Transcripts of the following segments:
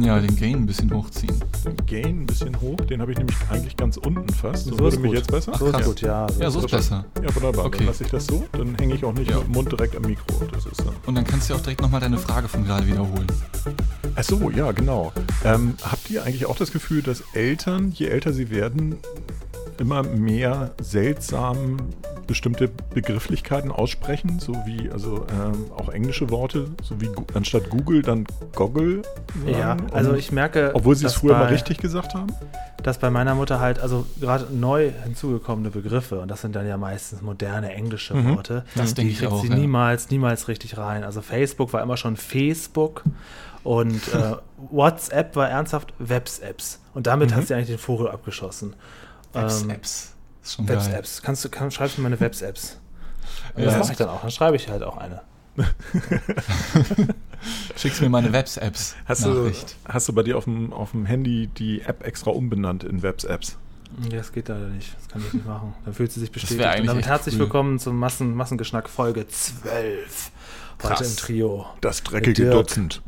Ja, den Gain ein bisschen hochziehen. Den Gain ein bisschen hoch, den habe ich nämlich eigentlich ganz unten fast. So würde ist mich gut. jetzt besser? So ist krass. gut, ja. Ja, so ist besser. Ja, wunderbar. Okay. Dann lasse ich das so. Dann hänge ich auch nicht Ja. mit dem Mund direkt am Mikro. Das ist dann. Und dann kannst du auch direkt nochmal deine Frage von gerade wiederholen. Ach so, ja, genau. Ähm, habt ihr eigentlich auch das Gefühl, dass Eltern, je älter sie werden, immer mehr seltsam bestimmte Begrifflichkeiten aussprechen, so wie also ähm, auch englische Worte, so wie anstatt Google dann Goggle. sagen? Ja, also Und- ich merke, obwohl sie es früher mal bei- richtig gesagt haben. dass bei meiner Mutter halt, also gerade neu hinzugekommene Begriffe, und das sind dann ja meistens moderne englische Mhm. Worte, Das die denke ich kriegt auch, sie ja. niemals, niemals richtig rein. Also Facebook war immer schon Facebook und äh, WhatsApp war ernsthaft Webs-Apps. Und damit Mhm. hat sie eigentlich den Vogel abgeschossen. Ähm, Apps. Ist schon geil. Webs-Apps. Kannst du, kann, schreibst du meine Webs-Apps? Ja. das mache ich dann auch. Dann schreibe ich halt auch eine. Schickst mir meine Webs-Apps. Hast du, Nachricht. hast du bei dir auf dem, auf dem Handy die App extra umbenannt in Webs-Apps? Ja, das geht leider nicht. Das kann ich nicht machen. Dann fühlt sie sich bestätigt. wär eigentlich Und damit herzlich cool. willkommen zum Massen, Massengeschnack Folge 12. Heute Krass. im Trio. Das dreckige Dirk. Dutzend.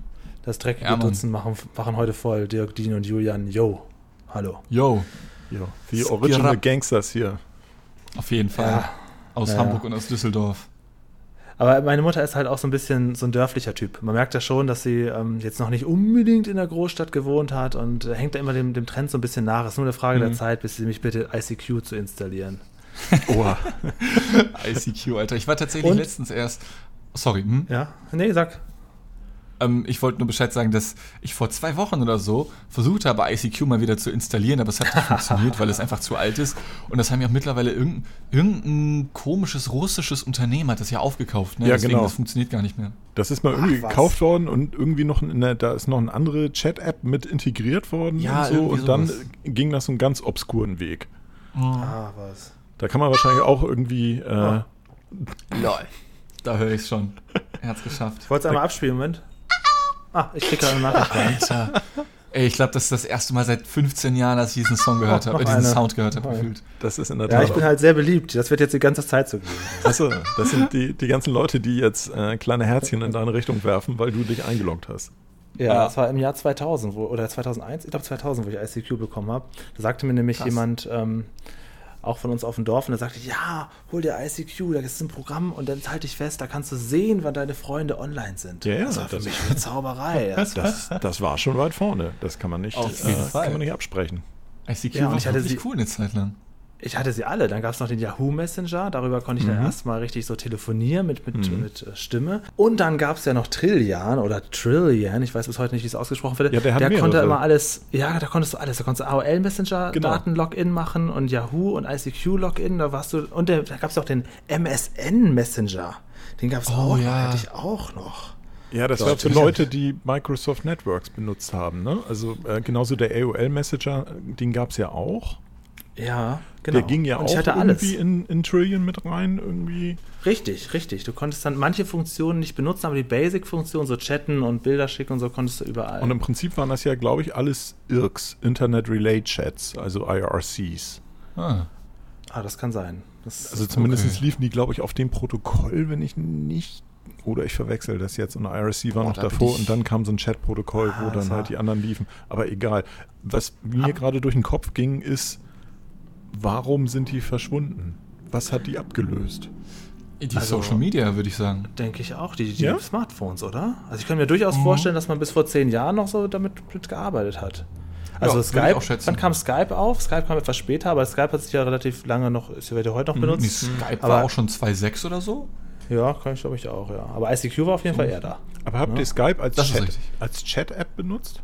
Das dreckige Ja. Dutzend machen, machen heute voll. Dirk, Dean und Julian. Yo. Hallo. Yo, Ja, die Skirab. Original Gangsters hier. auf jeden Fall. Ja. Aus Ja. Hamburg und aus Düsseldorf. Aber meine Mutter ist halt auch so ein bisschen so ein dörflicher Typ. Man merkt ja schon, dass sie ähm, jetzt noch nicht unbedingt in der Großstadt gewohnt hat und äh, hängt da immer dem, dem Trend so ein bisschen nach. Es ist nur eine Frage der Mhm. Zeit, bis sie mich bitte ICQ zu installieren. Oha. ICQ, Alter. Ich war tatsächlich Und? letztens erst. Sorry, hm? Ja? Nee, sag. Ähm, ich wollte nur Bescheid sagen, dass ich vor zwei Wochen oder so versucht habe, ICQ mal wieder zu installieren, aber es hat nicht funktioniert, weil es einfach zu alt ist. Und das haben ja auch mittlerweile irgendein, irgendein komisches russisches Unternehmen hat das ja aufgekauft. Ne? Ja, Deswegen, genau. das funktioniert gar nicht mehr. Das ist mal irgendwie was? gekauft worden und irgendwie noch eine, da ist noch eine andere Chat-App mit integriert worden Ja, und so und dann sowas. ging das so einen ganz obskuren Weg. Ah, was. Da kann man wahrscheinlich auch irgendwie äh, Oh. Lol. Da höre ich es schon. Er hat's geschafft. Ich wollte es einmal abspielen, Moment. Ah, ich krieg gerade eine Nachricht rein. Alter. Ey, ich glaube, das ist das erste Mal seit 15 Jahren, dass ich diesen Song gehört habe, äh, diesen eine. Sound gehört habe, gefühlt. das ist in der Ja, Tat. ich bin halt sehr beliebt. Das wird jetzt die ganze Zeit so gehen. Achso, das sind die, die ganzen Leute, die jetzt äh, kleine Herzchen in deine Richtung werfen, weil du dich eingeloggt hast. Ja, Ja. das war im Jahr 2000 wo, oder 2001, ich glaube 2000, wo ich ICQ bekommen habe. Da sagte mir nämlich Krass. jemand, ähm, auch von uns auf dem Dorf, und der sagte, ja, hol dir ICQ, da ist ein Programm und dann halte ich fest, da kannst du sehen, wann deine Freunde online sind. Ja, ja, das war für das- mich eine Zauberei. Das Das, war schon weit vorne. Das kann man nicht, Auf jeden äh, Fall. kann man nicht absprechen. ICQ Ja, war ich hatte wirklich sie- cool eine Zeit lang. Ich hatte sie alle. Dann gab es noch den Yahoo Messenger. Darüber konnte ich dann Mhm. erstmal richtig so telefonieren mit, mit, Mhm. mit äh, Stimme. Und dann gab es ja noch Trillian oder Trillian. Ich weiß bis heute nicht, wie es ausgesprochen wird. Ja, der hat konnte immer alles. Ja, da konntest du alles. Da konntest du AOL Messenger Genau. Daten Login machen und Yahoo und ICQ Login. Da warst du. Und der, da gab es auch den MSN Messenger. Den gab es Oh, auch. ja. Hatte ich auch noch. Ja, das war für. Leute, die Microsoft Networks benutzt haben. Ne? Also äh, genauso der AOL-Messenger, den gab es ja auch. Ja, genau. Der ging ja und auch ich hatte alles. irgendwie in, in Trillion mit rein. Irgendwie. Richtig, richtig. Du konntest dann manche Funktionen nicht benutzen, aber die Basic-Funktion, so chatten und Bilder schicken und so, konntest du überall. Und im Prinzip waren das ja, glaube ich, alles IRCs, Internet Relay Chats, also IRCs. Ah. ah, das kann sein. Das, Also zumindest Okay. liefen die, glaube ich, auf dem Protokoll, wenn ich nicht. Oder ich verwechsel das jetzt. Und IRC war Boah, noch da davor und dann kam so ein Chat-Protokoll, Ah, wo dann halt die anderen liefen. Aber egal. Was mir gerade durch den Kopf ging, ist, warum sind die verschwunden? Was hat die abgelöst? Die Also- Social Media, würde ich sagen. denke ich auch, die, die Ja? Smartphones, oder? Also ich kann mir durchaus Mhm. vorstellen, dass man bis vor zehn Jahren noch so damit mit gearbeitet hat. Also ich Skype, wann kam Skype auf? Skype kam etwas später, aber Skype hat sich ja relativ lange noch, ist ja heute noch Nee, benutzt. Skype Aber- war auch schon 2.6 oder so. Ja, kann ich glaube ich auch, ja. Aber ICQ war auf jeden Fall eher da. Aber habt Ja. ihr Skype als ist Chat, Chat-App benutzt?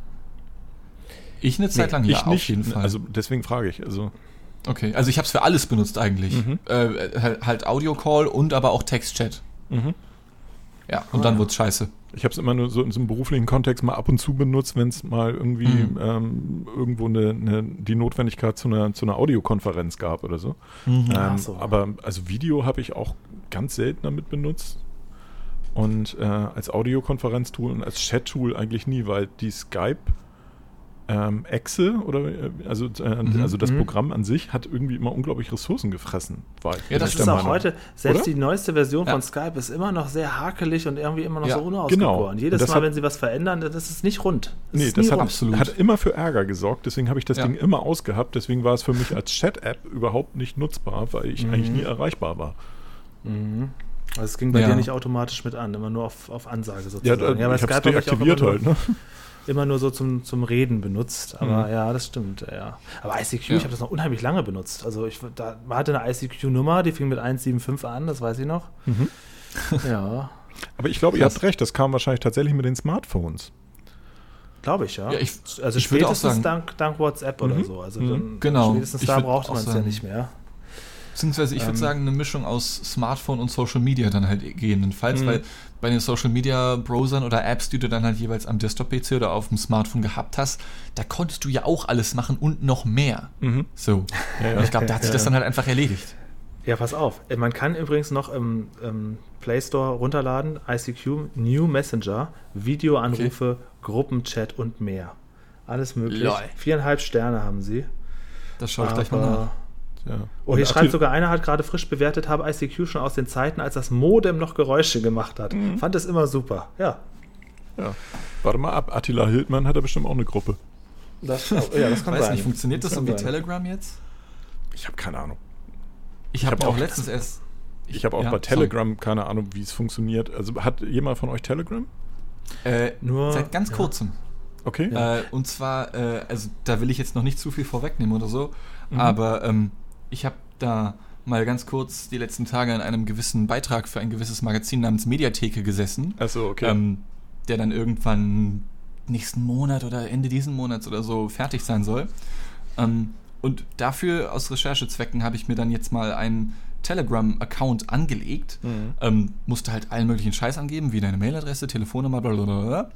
Ich eine Zeit lang, ich ja, nicht. auf jeden Fall. Also deswegen frage ich. Also okay, also ich habe es für alles benutzt eigentlich. Mhm. Äh, halt, halt Audio-Call und aber auch Text-Chat. mhm. Ja, und Ah. dann wurde scheiße. ich habe es immer nur so in so einem beruflichen Kontext mal ab und zu benutzt, wenn es mal irgendwie Mhm. ähm, irgendwo eine, eine, die Notwendigkeit zu einer, zu einer Audiokonferenz gab oder so. Ähm, Ach so. Aber also Video habe ich auch ganz selten damit benutzt. Und äh, als Audiokonferenztool und als Chat-Tool eigentlich nie, weil die Skype, ähm, Exe oder äh, also, äh, Mhm, also das mhm. Programm an sich hat irgendwie immer unglaublich Ressourcen gefressen. War ich- Ja, das ist auch Meinung. heute, selbst Oder? die neueste Version Ja. von Skype ist immer noch sehr hakelig und irgendwie immer noch Ja, so unausgegoren. genau. Jedes Und das Mal, hat- wenn sie was verändern, das ist nicht rund. Das Nee, ist das hat, rund. Absolut. hat immer für Ärger gesorgt, deswegen habe ich das Ja. Ding immer ausgehabt. Deswegen war es für mich als Chat-App überhaupt nicht nutzbar, weil ich Mhm. eigentlich nie erreichbar war. Also es ging bei Ja. dir nicht automatisch mit an, immer nur auf, auf Ansage Ja, sozusagen. da, bei ich habe es deaktiviert halt. Ne? Immer nur so zum, zum Reden benutzt. Aber Mhm. ja, das stimmt. Ja. Aber ICQ, Ja. ich habe das noch unheimlich lange benutzt. Also ich da, man hatte eine ICQ-Nummer, die fing mit 175 an, das weiß ich noch. Mhm. Ja, Aber ich glaube, ihr habt recht, das kam wahrscheinlich tatsächlich mit den Smartphones. glaube ich, ja. Ja, ich- also ich spätestens sagen- dank, dank WhatsApp oder Mhm. so. Also Mhm. dann, Genau. spätestens Ich da auch man es ja nicht mehr. Beziehungsweise ich würde Ähm. sagen, eine Mischung aus Smartphone und Social Media dann halt gegebenenfalls, Mhm. weil bei den Social Media Browsern oder Apps, die du dann halt jeweils am Desktop-PC oder auf dem Smartphone gehabt hast, da konntest du ja auch alles machen und noch mehr. Mhm. So. Ja, ich glaube, da hat sich Ja. das dann halt einfach erledigt. Ja, pass auf. Äh, Man kann übrigens noch im, im Play Store runterladen, ICQ, New Messenger, Videoanrufe, Gruppenchat und mehr. Alles möglich. Lol. Viereinhalb Sterne haben sie. Das schaue ich gleich mal nach. Ja. Oh, hier schreibt sogar einer, hat gerade frisch bewertet, habe ICQ schon aus den Zeiten, als das Modem noch Geräusche gemacht hat. Mhm. Fand es immer super. Ja, Ja. Warte mal ab, Attila Hildmann hat da bestimmt auch eine Gruppe. das, ja, das kann Weiß sein. nicht, funktioniert das kann so wie. Telegram jetzt? Ich habe keine Ahnung. Ich habe hab auch auch- letztens erst. Ich habe auch ja, bei Telegram keine Ahnung, wie es funktioniert. Also hat jemand von euch Telegram? sorry. Äh, Nur- seit ganz ja. kurzem. Okay. Äh, und zwar, äh, also da will ich jetzt noch nicht zu viel vorwegnehmen oder so, Mhm. aber ähm, ich habe da mal ganz kurz die letzten Tage in einem gewissen Beitrag für ein gewisses Magazin namens Mediatheke gesessen, Achso, okay. ähm, der dann irgendwann nächsten Monat oder Ende diesen Monats oder so fertig sein soll. Ähm, und dafür, aus Recherchezwecken, habe ich mir dann jetzt mal einen Telegram-Account angelegt. Mhm. Ähm, musste halt allen möglichen Scheiß angeben, wie deine Mailadresse, Telefonnummer, blablabla.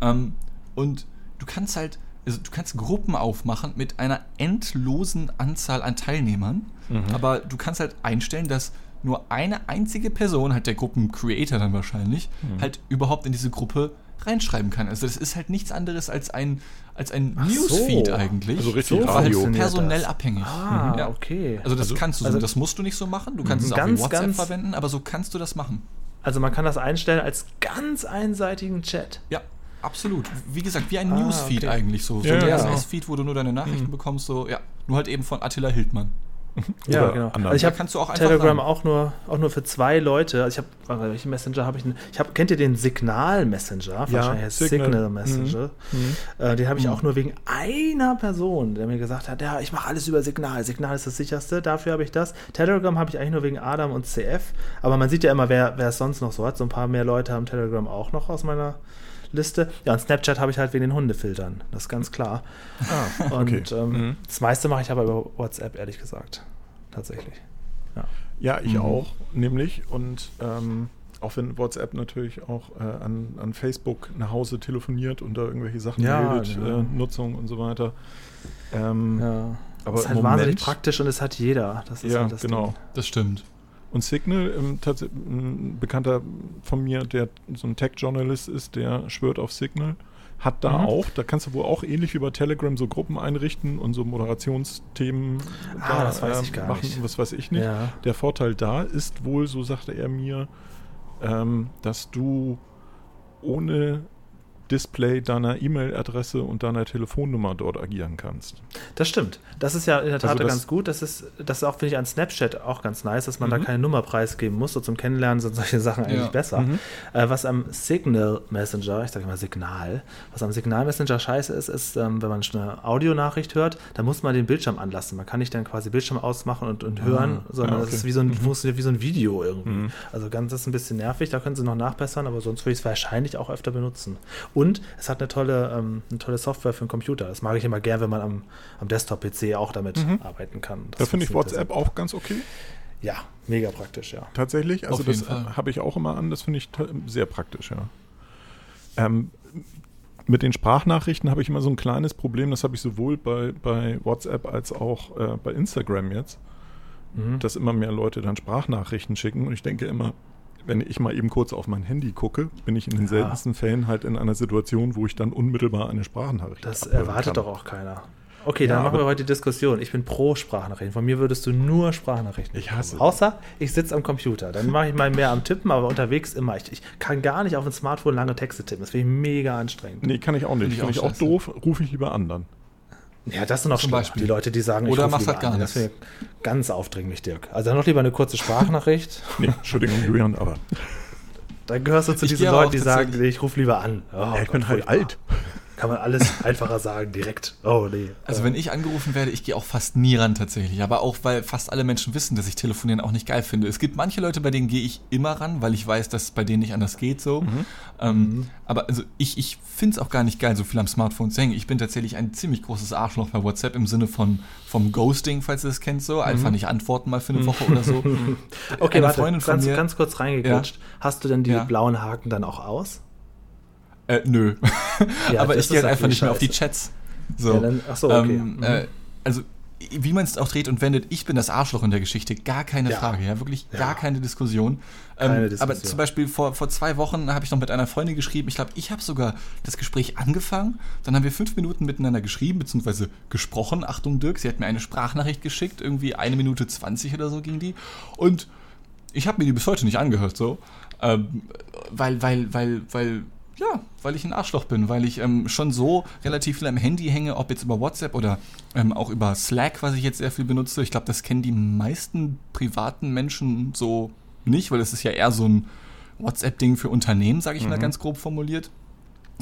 Ähm, und du kannst halt, also du kannst Gruppen aufmachen mit einer endlosen Anzahl an Teilnehmern, Mhm. aber du kannst halt einstellen, dass nur eine einzige Person, halt der Gruppen-Creator dann wahrscheinlich, Mhm. halt überhaupt in diese Gruppe reinschreiben kann. Also das ist halt nichts anderes als ein, als ein Ach so. Newsfeed eigentlich. Also richtig aber halt Radio. personell das. abhängig. Ah, Ja. okay. Also das Also- kannst du, so, also- das musst du nicht so machen. Du kannst es auch wie WhatsApp verwenden, aber so kannst du das machen. Also man kann das einstellen als ganz einseitigen Chat. Ja, absolut. Wie gesagt, wie ein Ah, Newsfeed okay. eigentlich so. So Ja, ein ja. RSS-Feed, wo du nur deine Nachrichten Mhm. bekommst, so, ja. Nur halt eben von Attila Hildmann. Ja, Oder genau. anderen. Also ich habe kannst du auch einfach Telegram rein. auch nur, auch nur für zwei Leute. Also ich habe, warte, welchen Messenger habe ich denn? Ich habe, kennt ihr den Signal Messenger? Wahrscheinlich heißt Signal. Signal, Messenger. Mhm. Äh, den habe ich Mhm. auch nur wegen einer Person, der mir gesagt hat, ja, ich mache alles über Signal. Signal ist das sicherste, dafür habe ich das. Telegram habe ich eigentlich nur wegen Adam und CF. Aber man sieht ja immer, wer, wer es sonst noch so hat. So ein paar mehr Leute haben Telegram auch noch aus meiner Liste. Ja, und Snapchat habe ich halt wegen den Hundefiltern. Das ist ganz klar. Ah, Und okay. ähm, Mhm. das meiste mache ich aber über WhatsApp, ehrlich gesagt. Tatsächlich. Ja. Ja, ich Mhm. auch, nämlich. Und ähm, auch wenn WhatsApp natürlich auch äh, an, an Facebook nach Hause telefoniert und da irgendwelche Sachen Ja, meldet, genau. äh, Nutzung und so weiter. Ähm, Ja. Aber ist halt im wahnsinnig Moment- praktisch und es hat jeder. Das ist Ja, halt das genau. Ding. Das stimmt. Und Signal, ähm, ein Bekannter von mir, der so ein Tech-Journalist ist, der schwört auf Signal, hat da Mhm. auch, da kannst du wohl auch ähnlich wie bei Telegram so Gruppen einrichten und so Moderationsthemen Ah, das weiß ich ähm, gar machen, nicht. was weiß ich nicht. Ja. Der Vorteil da ist wohl, so sagte er mir, ähm, dass du ohne Display deiner E-Mail-Adresse und deiner Telefonnummer dort agieren kannst. Das stimmt. Das ist ja in der Tat Also das- ganz gut. Das ist, das ist auch, finde ich, an Snapchat auch ganz nice, dass man da Mhm. keine Nummer preisgeben muss. So zum Kennenlernen sind solche Sachen eigentlich Ja. besser. Mhm. Äh, was am Signal Messenger, ich sage immer Signal, was am Signal Messenger scheiße ist, ist, ähm, wenn man eine Audionachricht hört, dann muss man den Bildschirm anlassen. Man kann nicht dann quasi Bildschirm ausmachen und, und hören, sondern ah, das okay. ist wie so ein, funktioniert wie so ein Video irgendwie. Mhm. Also ganz, das ist ein bisschen nervig, da können sie noch nachbessern, aber sonst würde ich es wahrscheinlich auch öfter benutzen. Und es hat eine tolle, ähm, eine tolle Software für den Computer. Das mag ich immer gern, wenn man am, am Desktop-PC auch damit Mhm. arbeiten kann. Das Da finde ich WhatsApp auch ganz okay. Ja, mega praktisch, ja. Tatsächlich. Also Auf das habe ich auch immer an. Das finde ich sehr praktisch, ja. Ähm, mit den Sprachnachrichten habe ich immer so ein kleines Problem. Das habe ich sowohl bei, bei WhatsApp als auch äh, bei Instagram jetzt, Mhm. dass immer mehr Leute dann Sprachnachrichten schicken. Und ich denke immer, wenn ich mal eben kurz auf mein Handy gucke, bin ich in den seltensten Fällen halt in einer Situation, wo ich dann unmittelbar eine Sprachnachricht Das abhören erwartet kann. doch auch keiner. Okay, dann Ja, machen wir heute die Diskussion. Ich bin pro Sprachnachrichten. Von mir würdest du nur Sprachnachrichten. Ich hasse bekommen. Außer ich sitze am Computer. Dann mache ich mal mehr am Tippen, aber unterwegs immer. Ich, ich kann gar nicht auf dem Smartphone lange Texte tippen. Das finde ich mega anstrengend. Nee, kann ich auch nicht. Finde ich Finde ich auch doof, rufe ich lieber an dann. Ja, das sind noch Zum. Beispiel. Die Leute, die sagen, Oder ruf machst lieber halt gar an. Das nichts. ich ganz aufdringlich, Dirk. Also dann noch lieber eine kurze Sprachnachricht. Nee, Entschuldigung, Julian, aber Dann gehörst du zu Ich diesen Leuten, auch die sagen, ich rufe lieber an. Oh, ich Gott, bin halt furchtbar. alt. Kann man alles einfacher sagen, direkt. Oh, nee. Also wenn ich angerufen werde, ich gehe auch fast nie ran tatsächlich. Aber auch, weil fast alle Menschen wissen, dass ich Telefonieren auch nicht geil finde. Es gibt manche Leute, bei denen gehe ich immer ran, weil ich weiß, dass es bei denen nicht anders geht so. Ähm, Aber also ich, ich finde es auch gar nicht geil, so viel am Smartphone zu hängen. Ich bin tatsächlich ein ziemlich großes Arschloch bei WhatsApp im Sinne von vom Ghosting, falls ihr das kennt so. Einfach nicht antworten mal für eine Woche oder so. Okay, Eine warte, Freundin von ganz, mir- ganz kurz reingequetscht. Hast du denn die Ja. blauen Haken dann auch aus? Äh, nö. Ja, aber ich gehe halt einfach nicht mehr auf die scheiße. Chats. So. Ja, dann- ach so, okay. Ähm, Mhm. äh, also, wie man es auch dreht und wendet, ich bin das Arschloch in der Geschichte. Gar keine Ja. Frage, ja, wirklich Ja. gar keine Diskussion. Keine ähm, Diskussion. Aber zum Beispiel vor, vor zwei Wochen habe ich noch mit einer Freundin geschrieben. Ich glaube, ich habe sogar das Gespräch angefangen. Dann haben wir fünf Minuten miteinander geschrieben, beziehungsweise gesprochen. Achtung, Dirk, sie hat mir eine Sprachnachricht geschickt. Irgendwie eine Minute zwanzig oder so ging die. Und ich habe mir die bis heute nicht angehört, so. Ähm, weil, weil, weil, weil, ja, weil ich ein Arschloch bin, weil ich ähm, schon so relativ viel am Handy hänge, ob jetzt über WhatsApp oder ähm, auch über Slack, was ich jetzt sehr viel benutze. Ich glaube, das kennen die meisten privaten Menschen so nicht, weil es ist ja eher so ein WhatsApp-Ding für Unternehmen, sage ich mal ganz grob formuliert.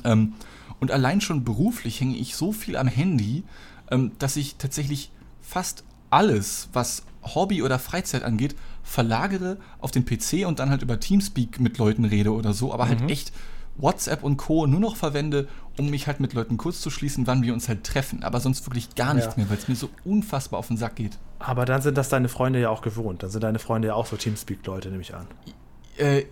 Ähm, und allein schon beruflich hänge ich so viel am Handy, ähm, dass ich tatsächlich fast alles, was Hobby oder Freizeit angeht, verlagere auf den PC und dann halt über Teamspeak mit Leuten rede oder so, aber halt echt WhatsApp und Co. nur noch verwende, um mich halt mit Leuten kurz zu schließen, wann wir uns halt treffen. Aber sonst wirklich gar nichts Ja. mehr, weil es mir so unfassbar auf den Sack geht. Aber dann sind das deine Freunde ja auch gewohnt. Dann sind deine Freunde ja auch so Teamspeak-Leute, nehme ich an. Äh,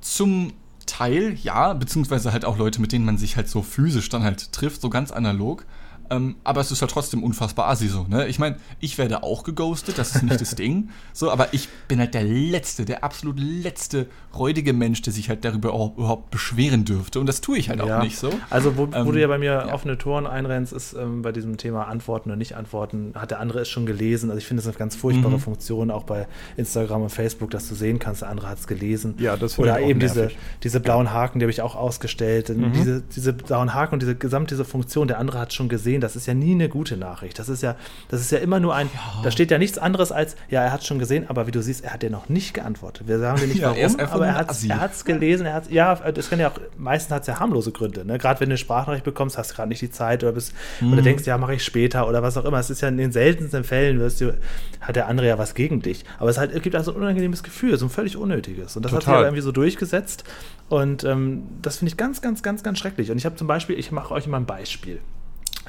zum Teil ja, beziehungsweise halt auch Leute, mit denen man sich halt so physisch dann halt trifft, so ganz analog. Ähm, aber es ist halt trotzdem unfassbar assi so, ne? Ich meine, ich werde auch geghostet, das ist nicht das Ding. So, aber ich bin halt der letzte, der absolut letzte räudige Mensch, der sich halt darüber auch überhaupt beschweren dürfte. Und das tue ich halt auch nicht so. Also, wo, wo Ähm, du ja bei mir ja. offene Toren einrennst, ist ähm, bei diesem Thema Antworten und Nicht-Antworten, hat der andere es schon gelesen. Also, ich finde das eine ganz furchtbare Mhm. Funktion, auch bei Instagram und Facebook, dass du sehen kannst, der andere hat es gelesen. Ja, das finde Oder ich auch eben diese, nervig. diese blauen Haken, die habe ich auch ausgestellt. Mhm. Diese, diese blauen Haken und diese gesamte diese Funktion, der andere hat schon gesehen, das ist ja nie eine gute Nachricht. Das ist ja, das ist ja immer nur ein, da steht ja nichts anderes als, ja, er hat schon gesehen, aber wie du siehst, er hat dir noch nicht geantwortet. Wir sagen dir nicht Ja, er warum, einfach aber er hat er hat's gelesen, er hat's, ja, das kann ja auch, meistens hat es ja harmlose Gründe. Ne? Gerade wenn du eine Sprachnachricht bekommst, hast du gerade nicht die Zeit oder bist, Mhm. oder denkst, ja, mache ich später oder was auch immer. Es ist ja in den seltensten Fällen, wirst du, hat der andere ja was gegen dich. Aber es, halt, es gibt also ein unangenehmes Gefühl, so ein völlig unnötiges. Und das hat sich Total. aber irgendwie so durchgesetzt. Und ähm, das finde ich ganz, ganz, ganz, ganz schrecklich. Und ich habe zum Beispiel, ich mache euch mal ein Beispiel.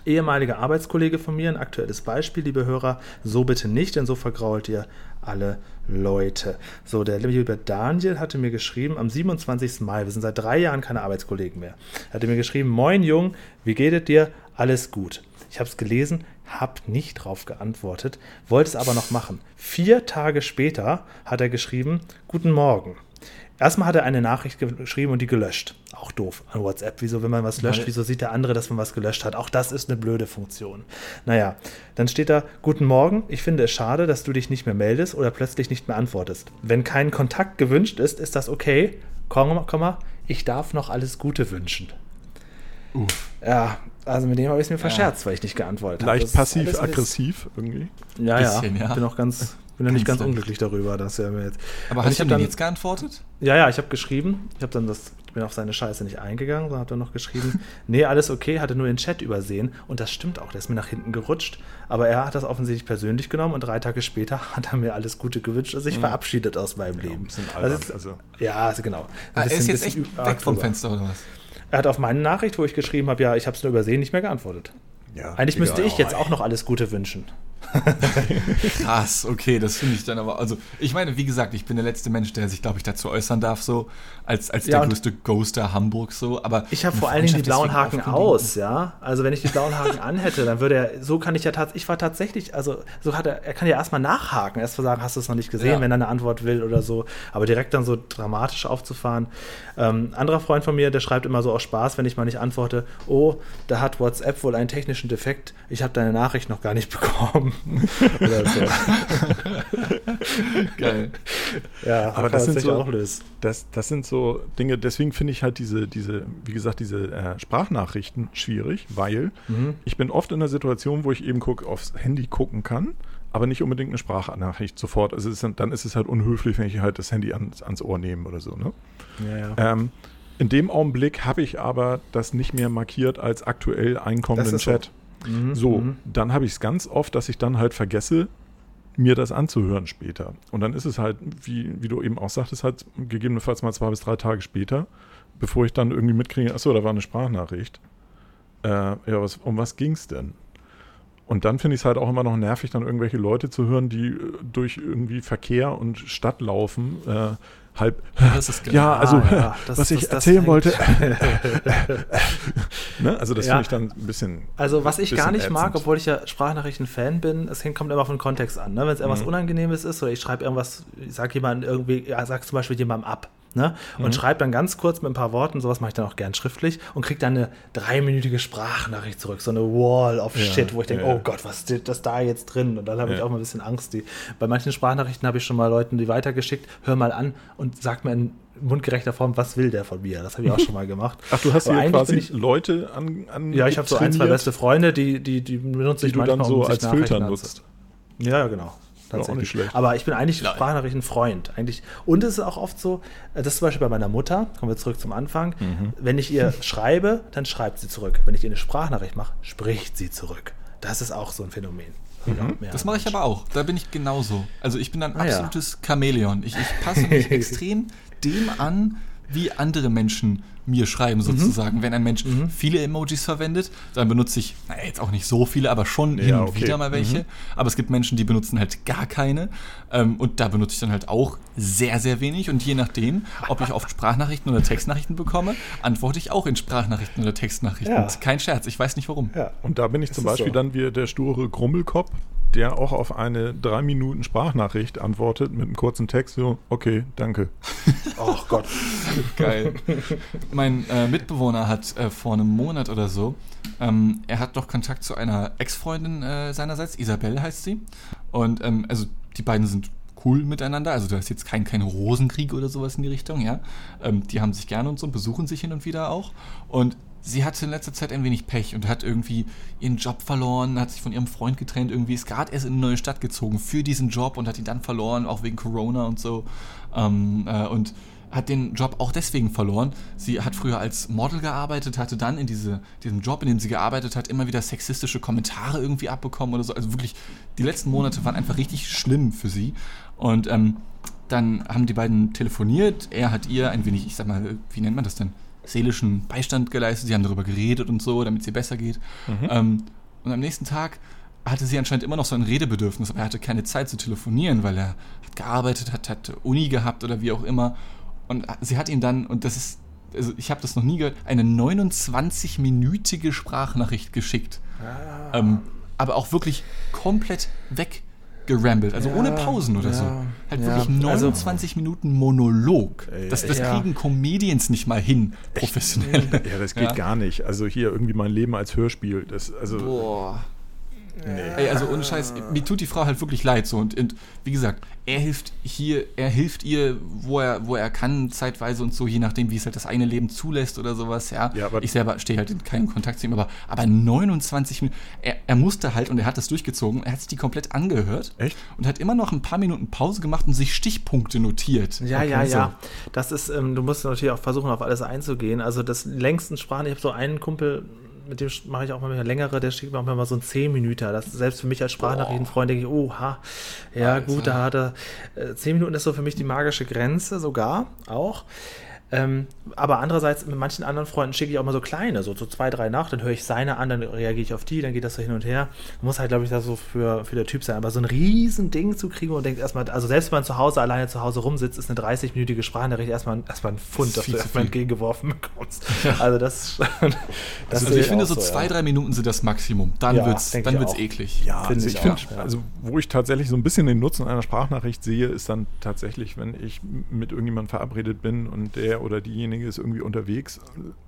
Ehemaliger Arbeitskollege von mir, ein aktuelles Beispiel, liebe Hörer, so bitte nicht, denn so vergrault ihr alle Leute. So, der liebe Daniel hatte mir geschrieben, am 27. Mai, wir sind seit drei Jahren keine Arbeitskollegen mehr, hatte mir geschrieben, moin Jung, wie geht es dir? Alles gut. Ich habe es gelesen, habe nicht drauf geantwortet, wollte es aber noch machen. Vier Tage später hat er geschrieben, guten Morgen. Erstmal hat er eine Nachricht ge- geschrieben und die gelöscht. Auch doof an WhatsApp. Wieso, wenn man was löscht, wieso sieht der andere, dass man was gelöscht hat? Auch das ist eine blöde Funktion. Naja, dann steht da, guten Morgen, ich finde es schade, dass du dich nicht mehr meldest oder plötzlich nicht mehr antwortest. Wenn kein Kontakt gewünscht ist, ist das okay. Komma, Komma, ich darf noch alles Gute wünschen. Uff. Ja, also mit dem habe ich es mir verscherzt, weil ich nicht geantwortet habe. Leicht passiv-aggressiv irgendwie. Ja, Bisschen, ja. ja. Bin auch ganz, bin noch nicht ganz unglücklich darüber, dass er mir jetzt. Aber Und hast ich du denn dann- jetzt geantwortet? Ja, ja, ich habe geschrieben. Ich habe dann das, bin auf seine Scheiße nicht eingegangen, sondern habe dann noch geschrieben, nee, alles okay, hatte nur den Chat übersehen. Und das stimmt auch, der ist mir nach hinten gerutscht. Aber er hat das offensichtlich persönlich genommen und drei Tage später hat er mir alles Gute gewünscht und sich verabschiedet aus meinem Leben. Ein bisschen Also, albern. Also, ja, also genau. Ah, er ist jetzt echt weg vom drüber. Fenster oder was? Er hat auf meine Nachricht, wo ich geschrieben habe, ja, ich habe es nur übersehen, nicht mehr geantwortet. ja, Eigentlich müsste ich jetzt auch noch alles Gute wünschen. Krass, okay, das finde ich dann aber. Also, ich meine, wie gesagt, ich bin der letzte Mensch, der sich, glaube ich, dazu äußern darf, so als, als Ja, der größte Ghoster Hamburg so. Aber Ich habe vor allen Dingen die blauen Haken aus, ja. Also wenn ich die blauen Haken anhätte, dann würde er, so kann ich ja tatsächlich, ich war tatsächlich, also so hat er, er kann ja erstmal nachhaken, erst mal sagen, hast du es noch nicht gesehen, Ja. wenn er eine Antwort will oder so. Aber direkt dann so dramatisch aufzufahren. Ähm, anderer Freund von mir, der schreibt immer so aus Spaß, wenn ich mal nicht antworte, oh, da hat WhatsApp wohl einen technischen Defekt, ich habe deine Nachricht noch gar nicht bekommen. oder so. Geil. Ja, Aber das sind so- auch lösen. Das, das sind so Dinge, deswegen finde ich halt diese, diese, wie gesagt, diese äh, Sprachnachrichten schwierig, weil Mhm. ich bin oft in der Situation, wo ich eben guck, aufs Handy gucken kann, aber nicht unbedingt eine Sprachnachricht sofort. Also ist dann, ist es halt unhöflich, wenn ich halt das Handy ans, ans Ohr nehme oder so. Ne? Ja, ja. Ähm, in dem Augenblick habe ich aber das nicht mehr markiert als aktuell einkommenden ist so. Mhm, So, mhm. dann habe ich es ganz oft, dass ich dann halt vergesse, mir das anzuhören später. Und dann ist es halt, wie, wie du eben auch sagtest, halt gegebenenfalls mal zwei bis drei Tage später, bevor ich dann irgendwie mitkriege, achso, da war eine Sprachnachricht. Äh, ja, was, um was ging es denn? Und dann finde ich es halt auch immer noch nervig, dann irgendwelche Leute zu hören, die äh, durch irgendwie Verkehr und Stadt laufen, äh, halb. Ist geil. Ja, also Ah, ja, das- was ich das- erzählen wollte. ne? Also das Ja. finde ich dann ein bisschen. Also was ich gar nicht mag, ätzend. obwohl ich ja Sprachnachrichten-Fan bin, es kommt immer von Kontext an. Ne? Wenn es irgendwas Mhm. Unangenehmes ist oder ich schreibe irgendwas, ich sage jemandem irgendwie, ja, sag zum Beispiel jemandem ab. Ne? Und Mhm. schreibe dann ganz kurz mit ein paar Worten, sowas mache ich dann auch gern schriftlich und kriege dann eine dreiminütige Sprachnachricht zurück, so eine Wall of Ja, Shit, wo ich denke, ja, oh Gott, was steht das da jetzt drin? Und dann habe ich auch mal ein bisschen Angst. Die, bei manchen Sprachnachrichten habe ich schon mal Leuten die weitergeschickt, hör mal an und sag mir in mundgerechter Form, was will der von mir? Das habe ich auch schon mal gemacht. Ach, du hast Aber hier eigentlich quasi ich- Leute an, an Ja, ich habe so ein, zwei beste Freunde, die, die, die benutze die ich du dann manchmal, so um sich als Nachrichten Filter nutzt. Ja, ja, genau. auch nicht Tatsächlich. schlecht. Aber ich bin eigentlich Nein. Sprachnachrichten-Freund. Eigentlich. Und es ist auch oft so, das ist zum Beispiel bei meiner Mutter, kommen wir zurück zum Anfang, Mhm. wenn ich ihr schreibe, dann schreibt sie zurück. Wenn ich ihr eine Sprachnachricht mache, spricht sie zurück. Das ist auch so ein Phänomen. Mhm. Ja, Das mache ich aber auch. Da bin ich genauso. Also ich bin ein Ah, ja. absolutes Chamäleon. Ich, ich passe mich extrem dem an, wie andere Menschen mir schreiben, sozusagen. Wenn ein Mensch viele Emojis verwendet, dann benutze ich, naja, jetzt auch nicht so viele, aber schon hin Ja, und okay. wieder mal welche. Aber es gibt Menschen, die benutzen halt gar keine. Ähm, und da benutze ich dann halt auch sehr, sehr wenig. Und je nachdem, ob ich oft Sprachnachrichten oder Textnachrichten bekomme, antworte ich auch in Sprachnachrichten oder Textnachrichten. Ja. Kein Scherz, ich weiß nicht warum. Ja. Und da bin ich zum ist Beispiel so. dann wie der sture Grummelkopf, der auch auf eine drei Minuten Sprachnachricht antwortet mit einem kurzen Text, so, okay, danke. Oh Gott. Geil. mein äh, Mitbewohner hat äh, vor einem Monat oder so, ähm, er hat doch Kontakt zu einer Ex-Freundin äh, seinerseits, Isabelle heißt sie. Und ähm, also die beiden sind cool miteinander, also da ist jetzt kein, kein Rosenkrieg oder sowas in die Richtung, ja. Ähm, die haben sich gerne und so, besuchen sich hin und wieder auch. Und sie hatte in letzter Zeit ein wenig Pech und hat irgendwie ihren Job verloren, hat sich von ihrem Freund getrennt, irgendwie ist gerade erst in eine neue Stadt gezogen für diesen Job und hat ihn dann verloren, auch wegen Corona und so. Ähm, äh, und hat den Job auch deswegen verloren. Sie hat früher als Model gearbeitet, hatte dann in diese, diesem Job, in dem sie gearbeitet hat, immer wieder sexistische Kommentare irgendwie abbekommen oder so. Also wirklich, die letzten Monate waren einfach richtig schlimm für sie. Und ähm, dann haben die beiden telefoniert. Er hat ihr ein wenig, ich sag mal, wie nennt man das denn? Seelischen Beistand geleistet. Sie haben darüber geredet und so, damit es ihr besser geht. Ähm, und am nächsten Tag hatte sie anscheinend immer noch so ein Redebedürfnis, aber er hatte keine Zeit zu telefonieren, weil er hat gearbeitet, hat, hat Uni gehabt oder wie auch immer. Und sie hat ihn dann, und das ist, also ich habe das noch nie gehört, eine 29-minütige Sprachnachricht geschickt. Ähm, aber auch wirklich komplett weggerambelt, also Ja, ohne Pausen oder ja, so. Halt ja, wirklich also- 29 Minuten Monolog. Das, das Ja. kriegen Comedians nicht mal hin, professionell. Ja, das geht Ja. gar nicht. Also hier irgendwie mein Leben als Hörspiel. Das, also, Boah. nee. Ey, also ohne Scheiß, mir tut die Frau halt wirklich leid so und, und wie gesagt, er hilft hier, er hilft ihr, wo er, wo er kann, zeitweise und so, je nachdem, wie es halt das eigene Leben zulässt oder sowas, ja. Ja, aber- ich selber stehe halt in keinem Kontakt zu ihm, aber, aber 29 Minuten, er, er musste halt und er hat das durchgezogen, er hat sich die komplett angehört Echt? und hat immer noch ein paar Minuten Pause gemacht und sich Stichpunkte notiert. Ja, Okay, ja, so. ja. Das ist, ähm, du musst natürlich auch versuchen, auf alles einzugehen. Also das längsten Sprachen, ich habe so einen Kumpel, mit dem mache ich auch mal längere, der schickt mir auch mal so ein 10 Minuten. Das selbst für mich als Sprachnachrichtenfreund denke ich, oha, ja Alter. gut, da hat er äh, 10 Minuten ist so für mich die magische Grenze sogar auch. Ähm, aber andererseits, mit manchen anderen Freunden schicke ich auch mal so kleine, so, so zwei, drei nach, dann höre ich seine an, dann reagiere ich auf die, dann geht das so hin und her. Muss halt, glaube ich, da so für, für der Typ sein. Aber so ein riesen Ding zu kriegen und denkt erstmal, also selbst wenn man zu Hause alleine zu Hause rumsitzt, ist eine 30-minütige Sprachnachricht erstmal, erstmal ein Pfund, dass du erstmal entgegengeworfen bekommst. Also das, das Also ich finde, so, so zwei, ja. drei Minuten sind das Maximum. Dann ja, wird's, dann wird's eklig. Ja, also ich, ich finde, also wo ich tatsächlich so ein bisschen den Nutzen einer Sprachnachricht sehe, ist dann tatsächlich, wenn ich mit irgendjemandem verabredet bin und der oder diejenige ist irgendwie unterwegs,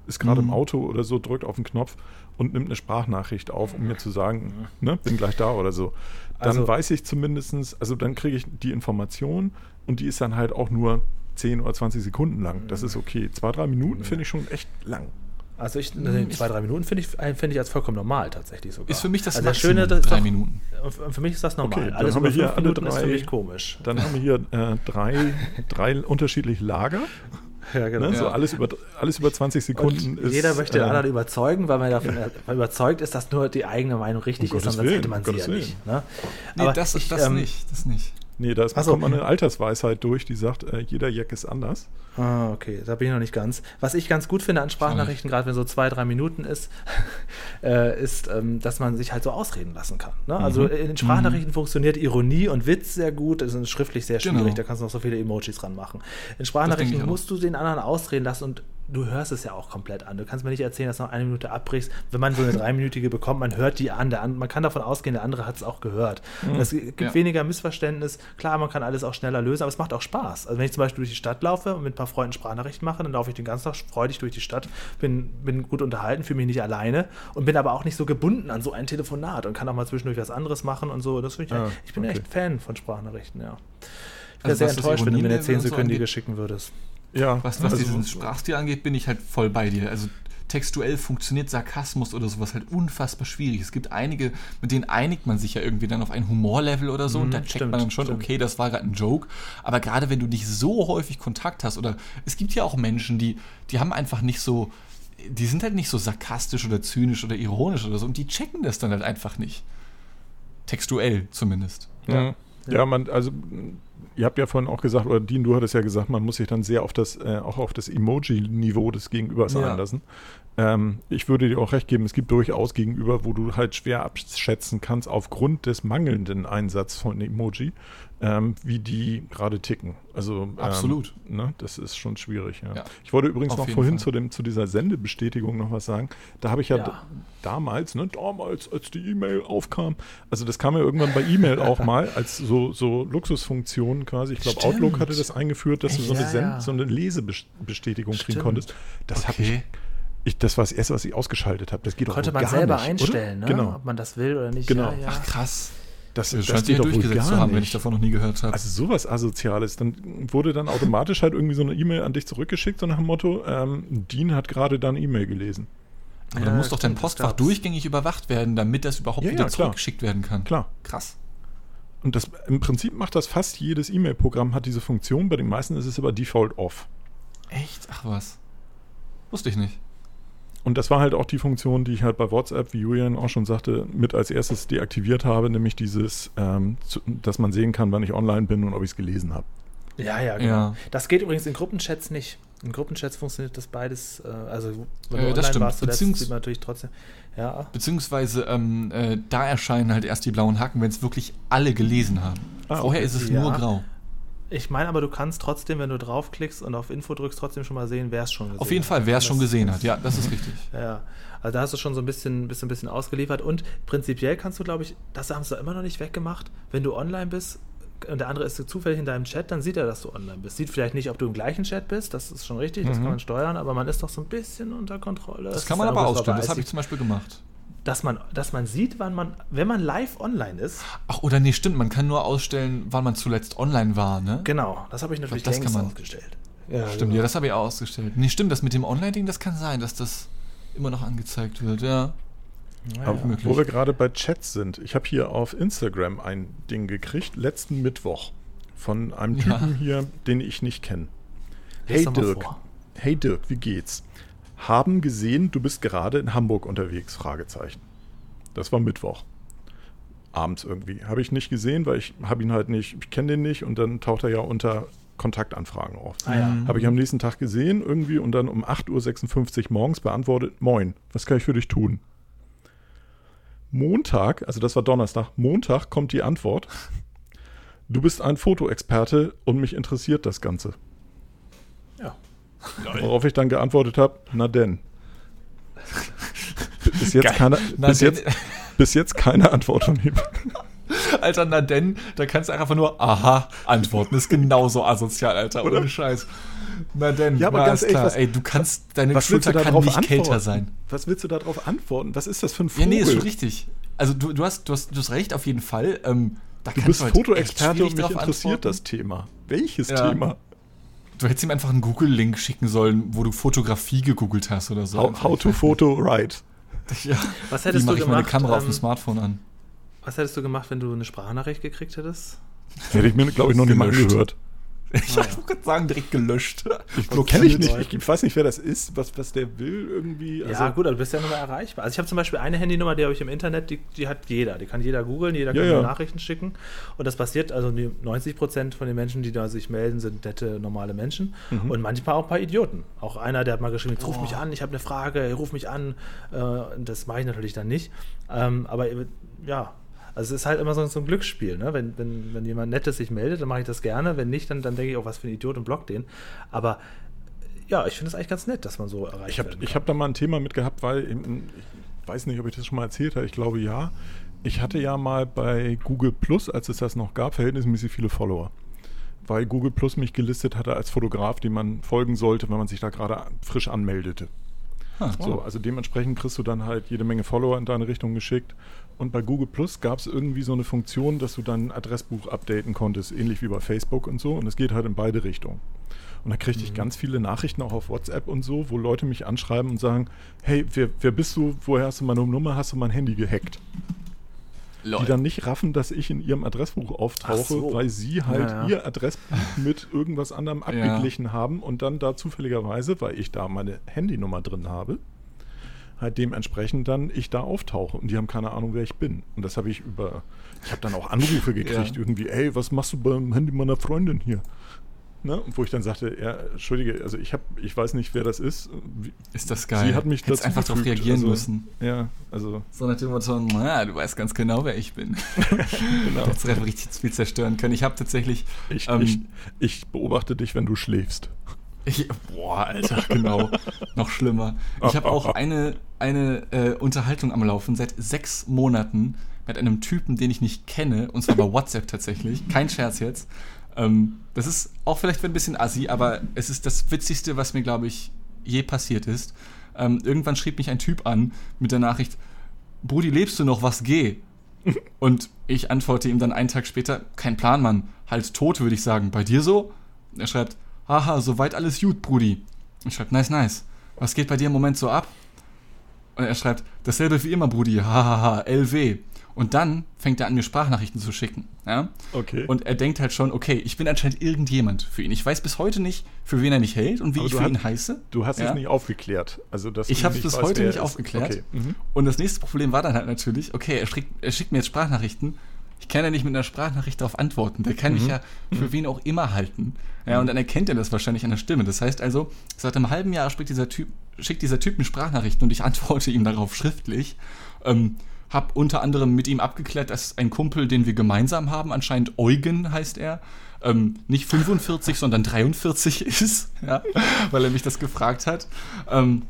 ist gerade mhm. im Auto oder so, drückt auf den Knopf und nimmt eine Sprachnachricht auf, um mir zu sagen, mhm. ne, bin gleich da oder so. Dann also, weiß ich zumindest, also dann kriege ich die Information und die ist dann halt auch nur 10 oder 20 Sekunden lang. Das ist okay. Zwei, drei Minuten finde ich schon echt lang. Also ich, also zwei, drei Minuten finde ich, find ich als vollkommen normal tatsächlich sogar. Ist für mich das also Maximum, Schöne, das drei doch, Minuten. Für mich ist das normal. Okay, Alles über fünf Minuten drei, ist für mich komisch. Dann haben wir hier äh, drei, drei unterschiedliche Lager. Ja, genau. Ne? So alles über, alles über 20 Sekunden ist. Jeder möchte den äh, anderen überzeugen, weil man davon ja. überzeugt ist, dass nur die eigene Meinung richtig um ist, sonst hätte man sie ja nicht. Ne? Nee, Aber das, ich, das ähm, nicht. Das nicht. Nee, da so. kommt eine Altersweisheit durch, die sagt, äh, jeder Jack ist anders. Ah, okay, da bin ich noch nicht ganz. Was ich ganz gut finde an Sprachnachrichten, gerade wenn so zwei, drei Minuten ist, äh, ist, ähm, dass man sich halt so ausreden lassen kann. Ne? Also mhm. in Sprachnachrichten mhm. funktioniert Ironie und Witz sehr gut, das ist schriftlich sehr schwierig, genau. da kannst du noch so viele Emojis ranmachen. In Sprachnachrichten musst du den anderen ausreden lassen und du hörst es ja auch komplett an. Du kannst mir nicht erzählen, dass du noch eine Minute abbrichst. Wenn man so eine dreiminütige bekommt, man hört die an. Der, man kann davon ausgehen, der andere hat es auch gehört. Mhm. es gibt ja. weniger Missverständnis. Klar, man kann alles auch schneller lösen, aber es macht auch Spaß. Also wenn ich zum Beispiel durch die Stadt laufe und mit ein paar Freunden Sprachnachrichten mache, dann laufe ich den ganzen Tag freudig durch die Stadt, bin, bin gut unterhalten, fühle mich nicht alleine und bin aber auch nicht so gebunden an so ein Telefonat und kann auch mal zwischendurch was anderes machen und so. Das ich, ja, ich bin okay. echt Fan von Sprachnachrichten, ja. Ich wäre also, sehr enttäuscht, wenn du mir eine 10-sekündige so schicken würdest. Ja, was, was also, diesen Sprachstil angeht, bin ich halt voll bei dir. Also textuell funktioniert Sarkasmus oder sowas halt unfassbar schwierig. Es gibt einige, mit denen einigt man sich ja irgendwie dann auf ein Humorlevel oder so mhm, und da checkt stimmt, man dann schon, stimmt. okay, das war gerade ein Joke. Aber gerade wenn du nicht so häufig Kontakt hast oder es gibt ja auch Menschen, die, die haben einfach nicht so, die sind halt nicht so sarkastisch oder zynisch oder ironisch oder so und die checken das dann halt einfach nicht. Textuell zumindest. Ja, ja, ja man, also ihr habt ja vorhin auch gesagt, oder Dean, du hattest ja gesagt, man muss sich dann sehr auf das, äh, auch auf das Emoji-Niveau des Gegenübers ja. einlassen. Ähm, ich würde dir auch recht geben, es gibt durchaus Gegenüber, wo du halt schwer abschätzen kannst, aufgrund des mangelnden Einsatzes von Emoji, ähm, wie die gerade ticken. Also ähm, absolut. Ne, das ist schon schwierig. Ja. Ja. Ich wollte übrigens Auf noch vorhin zu, dem, zu dieser Sendebestätigung noch was sagen. Da habe ich ja, ja. damals, ne, damals, als die E-Mail aufkam, also das kam ja irgendwann bei E-Mail auch mal als so, so Luxusfunktion quasi. Ich glaube, Outlook hatte das eingeführt, dass du so eine, Send, so eine Lesebestätigung kriegen konntest. Das okay. habe ich ich, das war das erste, was ich ausgeschaltet habe. Das geht Konnte doch man selber nicht, einstellen, ne? genau. ob man das will oder nicht. Genau. Ja, ja. Ach krass. Das, das scheint sich ja durchgesetzt zu haben, nicht. wenn ich davon noch nie gehört habe. Also sowas Asoziales. Dann wurde dann automatisch halt irgendwie so eine E-Mail an dich zurückgeschickt, so nach dem Motto, ähm, Dean hat gerade dann E-Mail gelesen. Aber ja, dann muss doch dein Postfach durchgängig überwacht werden, damit das überhaupt ja, wieder ja, zurückgeschickt werden kann. Klar. Krass. Und das, im Prinzip macht das fast jedes E-Mail-Programm, hat diese Funktion. Bei den meisten ist es aber Default off. Echt? Ach was. Wusste ich nicht. Und das war halt auch die Funktion, die ich halt bei WhatsApp, wie Julian auch schon sagte, mit als erstes deaktiviert habe, nämlich dieses, ähm, zu, dass man sehen kann, wann ich online bin und ob ich es gelesen habe. Ja, ja, genau. Ja. Das geht übrigens in Gruppenchats nicht. In Gruppenchats funktioniert das beides. Äh, also, wenn äh, du das stimmt. warst, zuletzt, sieht man natürlich trotzdem. Ja. Beziehungsweise ähm, äh, da erscheinen halt erst die blauen Haken, wenn es wirklich alle gelesen haben. Ah, Vorher okay. ist es ja. nur grau. Ich meine aber, du kannst trotzdem, wenn du draufklickst und auf Info drückst, trotzdem schon mal sehen, wer es schon gesehen hat. Auf jeden Fall, wer es schon gesehen hat. Ja, das ist richtig. Ja, also da hast du schon so ein bisschen, bisschen, bisschen ausgeliefert. Und prinzipiell kannst du, glaube ich, das haben sie immer noch nicht weggemacht, wenn du online bist und der andere ist zufällig in deinem Chat, dann sieht er, dass du online bist. Sieht vielleicht nicht, ob du im gleichen Chat bist, das ist schon richtig, das mhm. kann man steuern, aber man ist doch so ein bisschen unter Kontrolle. Das, das kann man aber ausstellen, das habe ich zum Beispiel gemacht dass man, dass man sieht, wann man, wenn man live online ist. Ach, oder nee, stimmt, man kann nur ausstellen, wann man zuletzt online war, ne? Genau, das habe ich natürlich glaub, das kann man, ausgestellt. Ja, stimmt, genau. ja, das habe ich auch ausgestellt. Nee, stimmt, das mit dem Online-Ding, das kann sein, dass das immer noch angezeigt wird, ja. Ja, wo wir gerade bei Chats sind, ich habe hier auf Instagram ein Ding gekriegt, letzten Mittwoch, von einem Typen ja. hier, den ich nicht kenne. Hey Dirk, hey Dirk, wie geht's? Haben gesehen, du bist gerade in Hamburg unterwegs? Fragezeichen. Das war Mittwoch. Abends irgendwie. Habe ich nicht gesehen, weil ich habe ihn halt nicht, ich kenne den nicht und dann taucht er ja unter Kontaktanfragen oft. Ah, ja. Habe ich am nächsten Tag gesehen irgendwie und dann um 8.56 Uhr morgens beantwortet, Moin, was kann ich für dich tun? Montag, also das war Donnerstag, Montag kommt die Antwort. Du bist ein Fotoexperte und mich interessiert das Ganze. Ja. Worauf ich dann geantwortet habe, na denn. Bis jetzt, Geil. keine, Na bis, denn. jetzt, bis jetzt keine Antwort von ihm. Alter, na denn, da kannst du einfach nur Aha antworten. Ist genauso asozial, Alter, ohne Scheiß. Na denn, Ja, aber na, ganz ist klar. ehrlich, was- Ey, du kannst, deine Was Schulter kann nicht antworten? kälter sein. Was willst du darauf antworten? Was ist das für ein Ja, Vogel? nee, ist schon richtig. Also du, du, hast, du, hast, du hast recht auf jeden Fall. Ähm, da Du bist halt Fotoexperte und mich interessiert antworten. das Thema. Welches Ja. Thema? Du hättest ihm einfach einen Google-Link schicken sollen, wo du Fotografie gegoogelt hast oder so. How, how to photo right. Ja. Was Wie hättest du mache ich meine? Kamera auf dem ähm, Smartphone an? was hättest du gemacht, wenn du eine Sprachnachricht gekriegt hättest? Hätte ich mir, glaube ich, noch nicht mal Gelöscht. angehört. Ich wollte gerade sagen, direkt gelöscht. Kenne ich nicht. Ich weiß nicht, wer das ist, was, was der will irgendwie. Also, ja, gut, aber du bist ja nur erreichbar. Also ich habe zum Beispiel eine Handynummer, die habe ich im Internet, die, die hat jeder. Die kann jeder googeln, jeder Ja, kann ja. mir Nachrichten schicken. Und das passiert, also die 90 Prozent von den Menschen, die da sich melden, sind nette, normale Menschen. Mhm. Und manchmal auch ein paar Idioten. Auch einer, der hat mal geschrieben, jetzt ruf mich an, ich habe eine Frage, ruf mich an. Äh, das mache ich natürlich dann nicht. Ähm, aber ja, also es ist halt immer so, so ein Glücksspiel. Ne? Wenn, wenn, wenn jemand Nettes sich meldet, dann mache ich das gerne. Wenn nicht, dann, dann denke ich auch, was für ein Idiot und block den. Aber ja, ich finde es eigentlich ganz nett, dass man so erreicht Ich habe hab da mal ein Thema mit gehabt, weil eben, ich weiß nicht, ob ich das schon mal erzählt habe. Ich glaube ja. Ich hatte ja mal bei Google Plus, als es das noch gab, verhältnismäßig viele Follower. Weil Google Plus mich gelistet hatte als Fotograf, dem man folgen sollte, wenn man sich da gerade frisch anmeldete. Ah, So, also dementsprechend kriegst du dann halt jede Menge Follower in deine Richtung geschickt. Und bei Google Plus gab es irgendwie so eine Funktion, dass du dein Adressbuch updaten konntest, ähnlich wie bei Facebook und so. Und es geht halt in beide Richtungen. Und da kriegte ich ganz viele Nachrichten auch auf WhatsApp und so, wo Leute mich anschreiben und sagen, hey, wer, wer bist du, woher hast du meine Nummer, hast du mein Handy gehackt? Lol. Die dann nicht raffen, dass ich in ihrem Adressbuch auftauche, so. weil sie halt Ja, ja. ihr Adressbuch mit irgendwas anderem Ja. abgeglichen haben und dann da zufälligerweise, weil ich da meine Handynummer drin habe, halt dementsprechend dann ich da auftauche und die haben keine Ahnung, wer ich bin. Und das habe ich über, ich habe dann auch Anrufe gekriegt, Ja. irgendwie, ey, was machst du beim Handy meiner Freundin hier? Ne? Wo ich dann sagte, ja, entschuldige, also ich habe, ich weiß nicht, wer das ist. Wie, Ist das geil. Sie hat mich Hättest dazu einfach darauf reagieren also- müssen. Ja, also So nach dem Motto, na, du weißt ganz genau, wer ich bin. genau. Hättest einfach richtig viel zerstören können. Ich habe tatsächlich, Ich, ähm, ich, ich beobachte dich, wenn du schläfst. Ich, boah, Alter, genau, noch schlimmer. Ich habe auch eine, eine äh, Unterhaltung am Laufen seit sechs Monaten mit einem Typen, den ich nicht kenne, und zwar bei WhatsApp tatsächlich. Kein Scherz jetzt. Ähm, das ist auch vielleicht ein bisschen assi, aber es ist das Witzigste, was mir, glaube ich, je passiert ist. Ähm, irgendwann schrieb mich ein Typ an mit der Nachricht, Brudi, lebst du noch? Was geh? Und ich antworte ihm dann einen Tag später, kein Plan, Mann. Halt tot, würde ich sagen. Bei dir so? Er schreibt, haha, soweit alles gut, Brudi. Ich schreibe, nice, nice. Was geht bei dir im Moment so ab? Und er schreibt, dasselbe wie immer, Brudi, hahaha, LW. Und dann fängt er an, mir Sprachnachrichten zu schicken. Ja? Okay. Und er denkt halt schon, okay, ich bin anscheinend irgendjemand für ihn. Ich weiß bis heute nicht, für wen er mich hält und wie Aber ich für ihn heiße. Du hast Ja. es nicht aufgeklärt. Also, dass Ich habe es bis heute nicht ist. aufgeklärt. Okay. Mhm. Und das nächste Problem war dann halt natürlich, okay, er schickt, er schickt mir jetzt Sprachnachrichten. Ich kann ja nicht mit einer Sprachnachricht darauf antworten. Der kann mich ja für wen auch immer halten. Ja, und dann erkennt er das wahrscheinlich an der Stimme. Das heißt also, seit einem halben Jahr spricht dieser typ, schickt dieser Typ mir Sprachnachrichten und ich antworte ihm darauf schriftlich. Ähm, hab unter anderem mit ihm abgeklärt, dass ein Kumpel, den wir gemeinsam haben, anscheinend Eugen heißt er, ähm, nicht 45, sondern 43 ist, ja, weil er mich das gefragt hat. Ähm,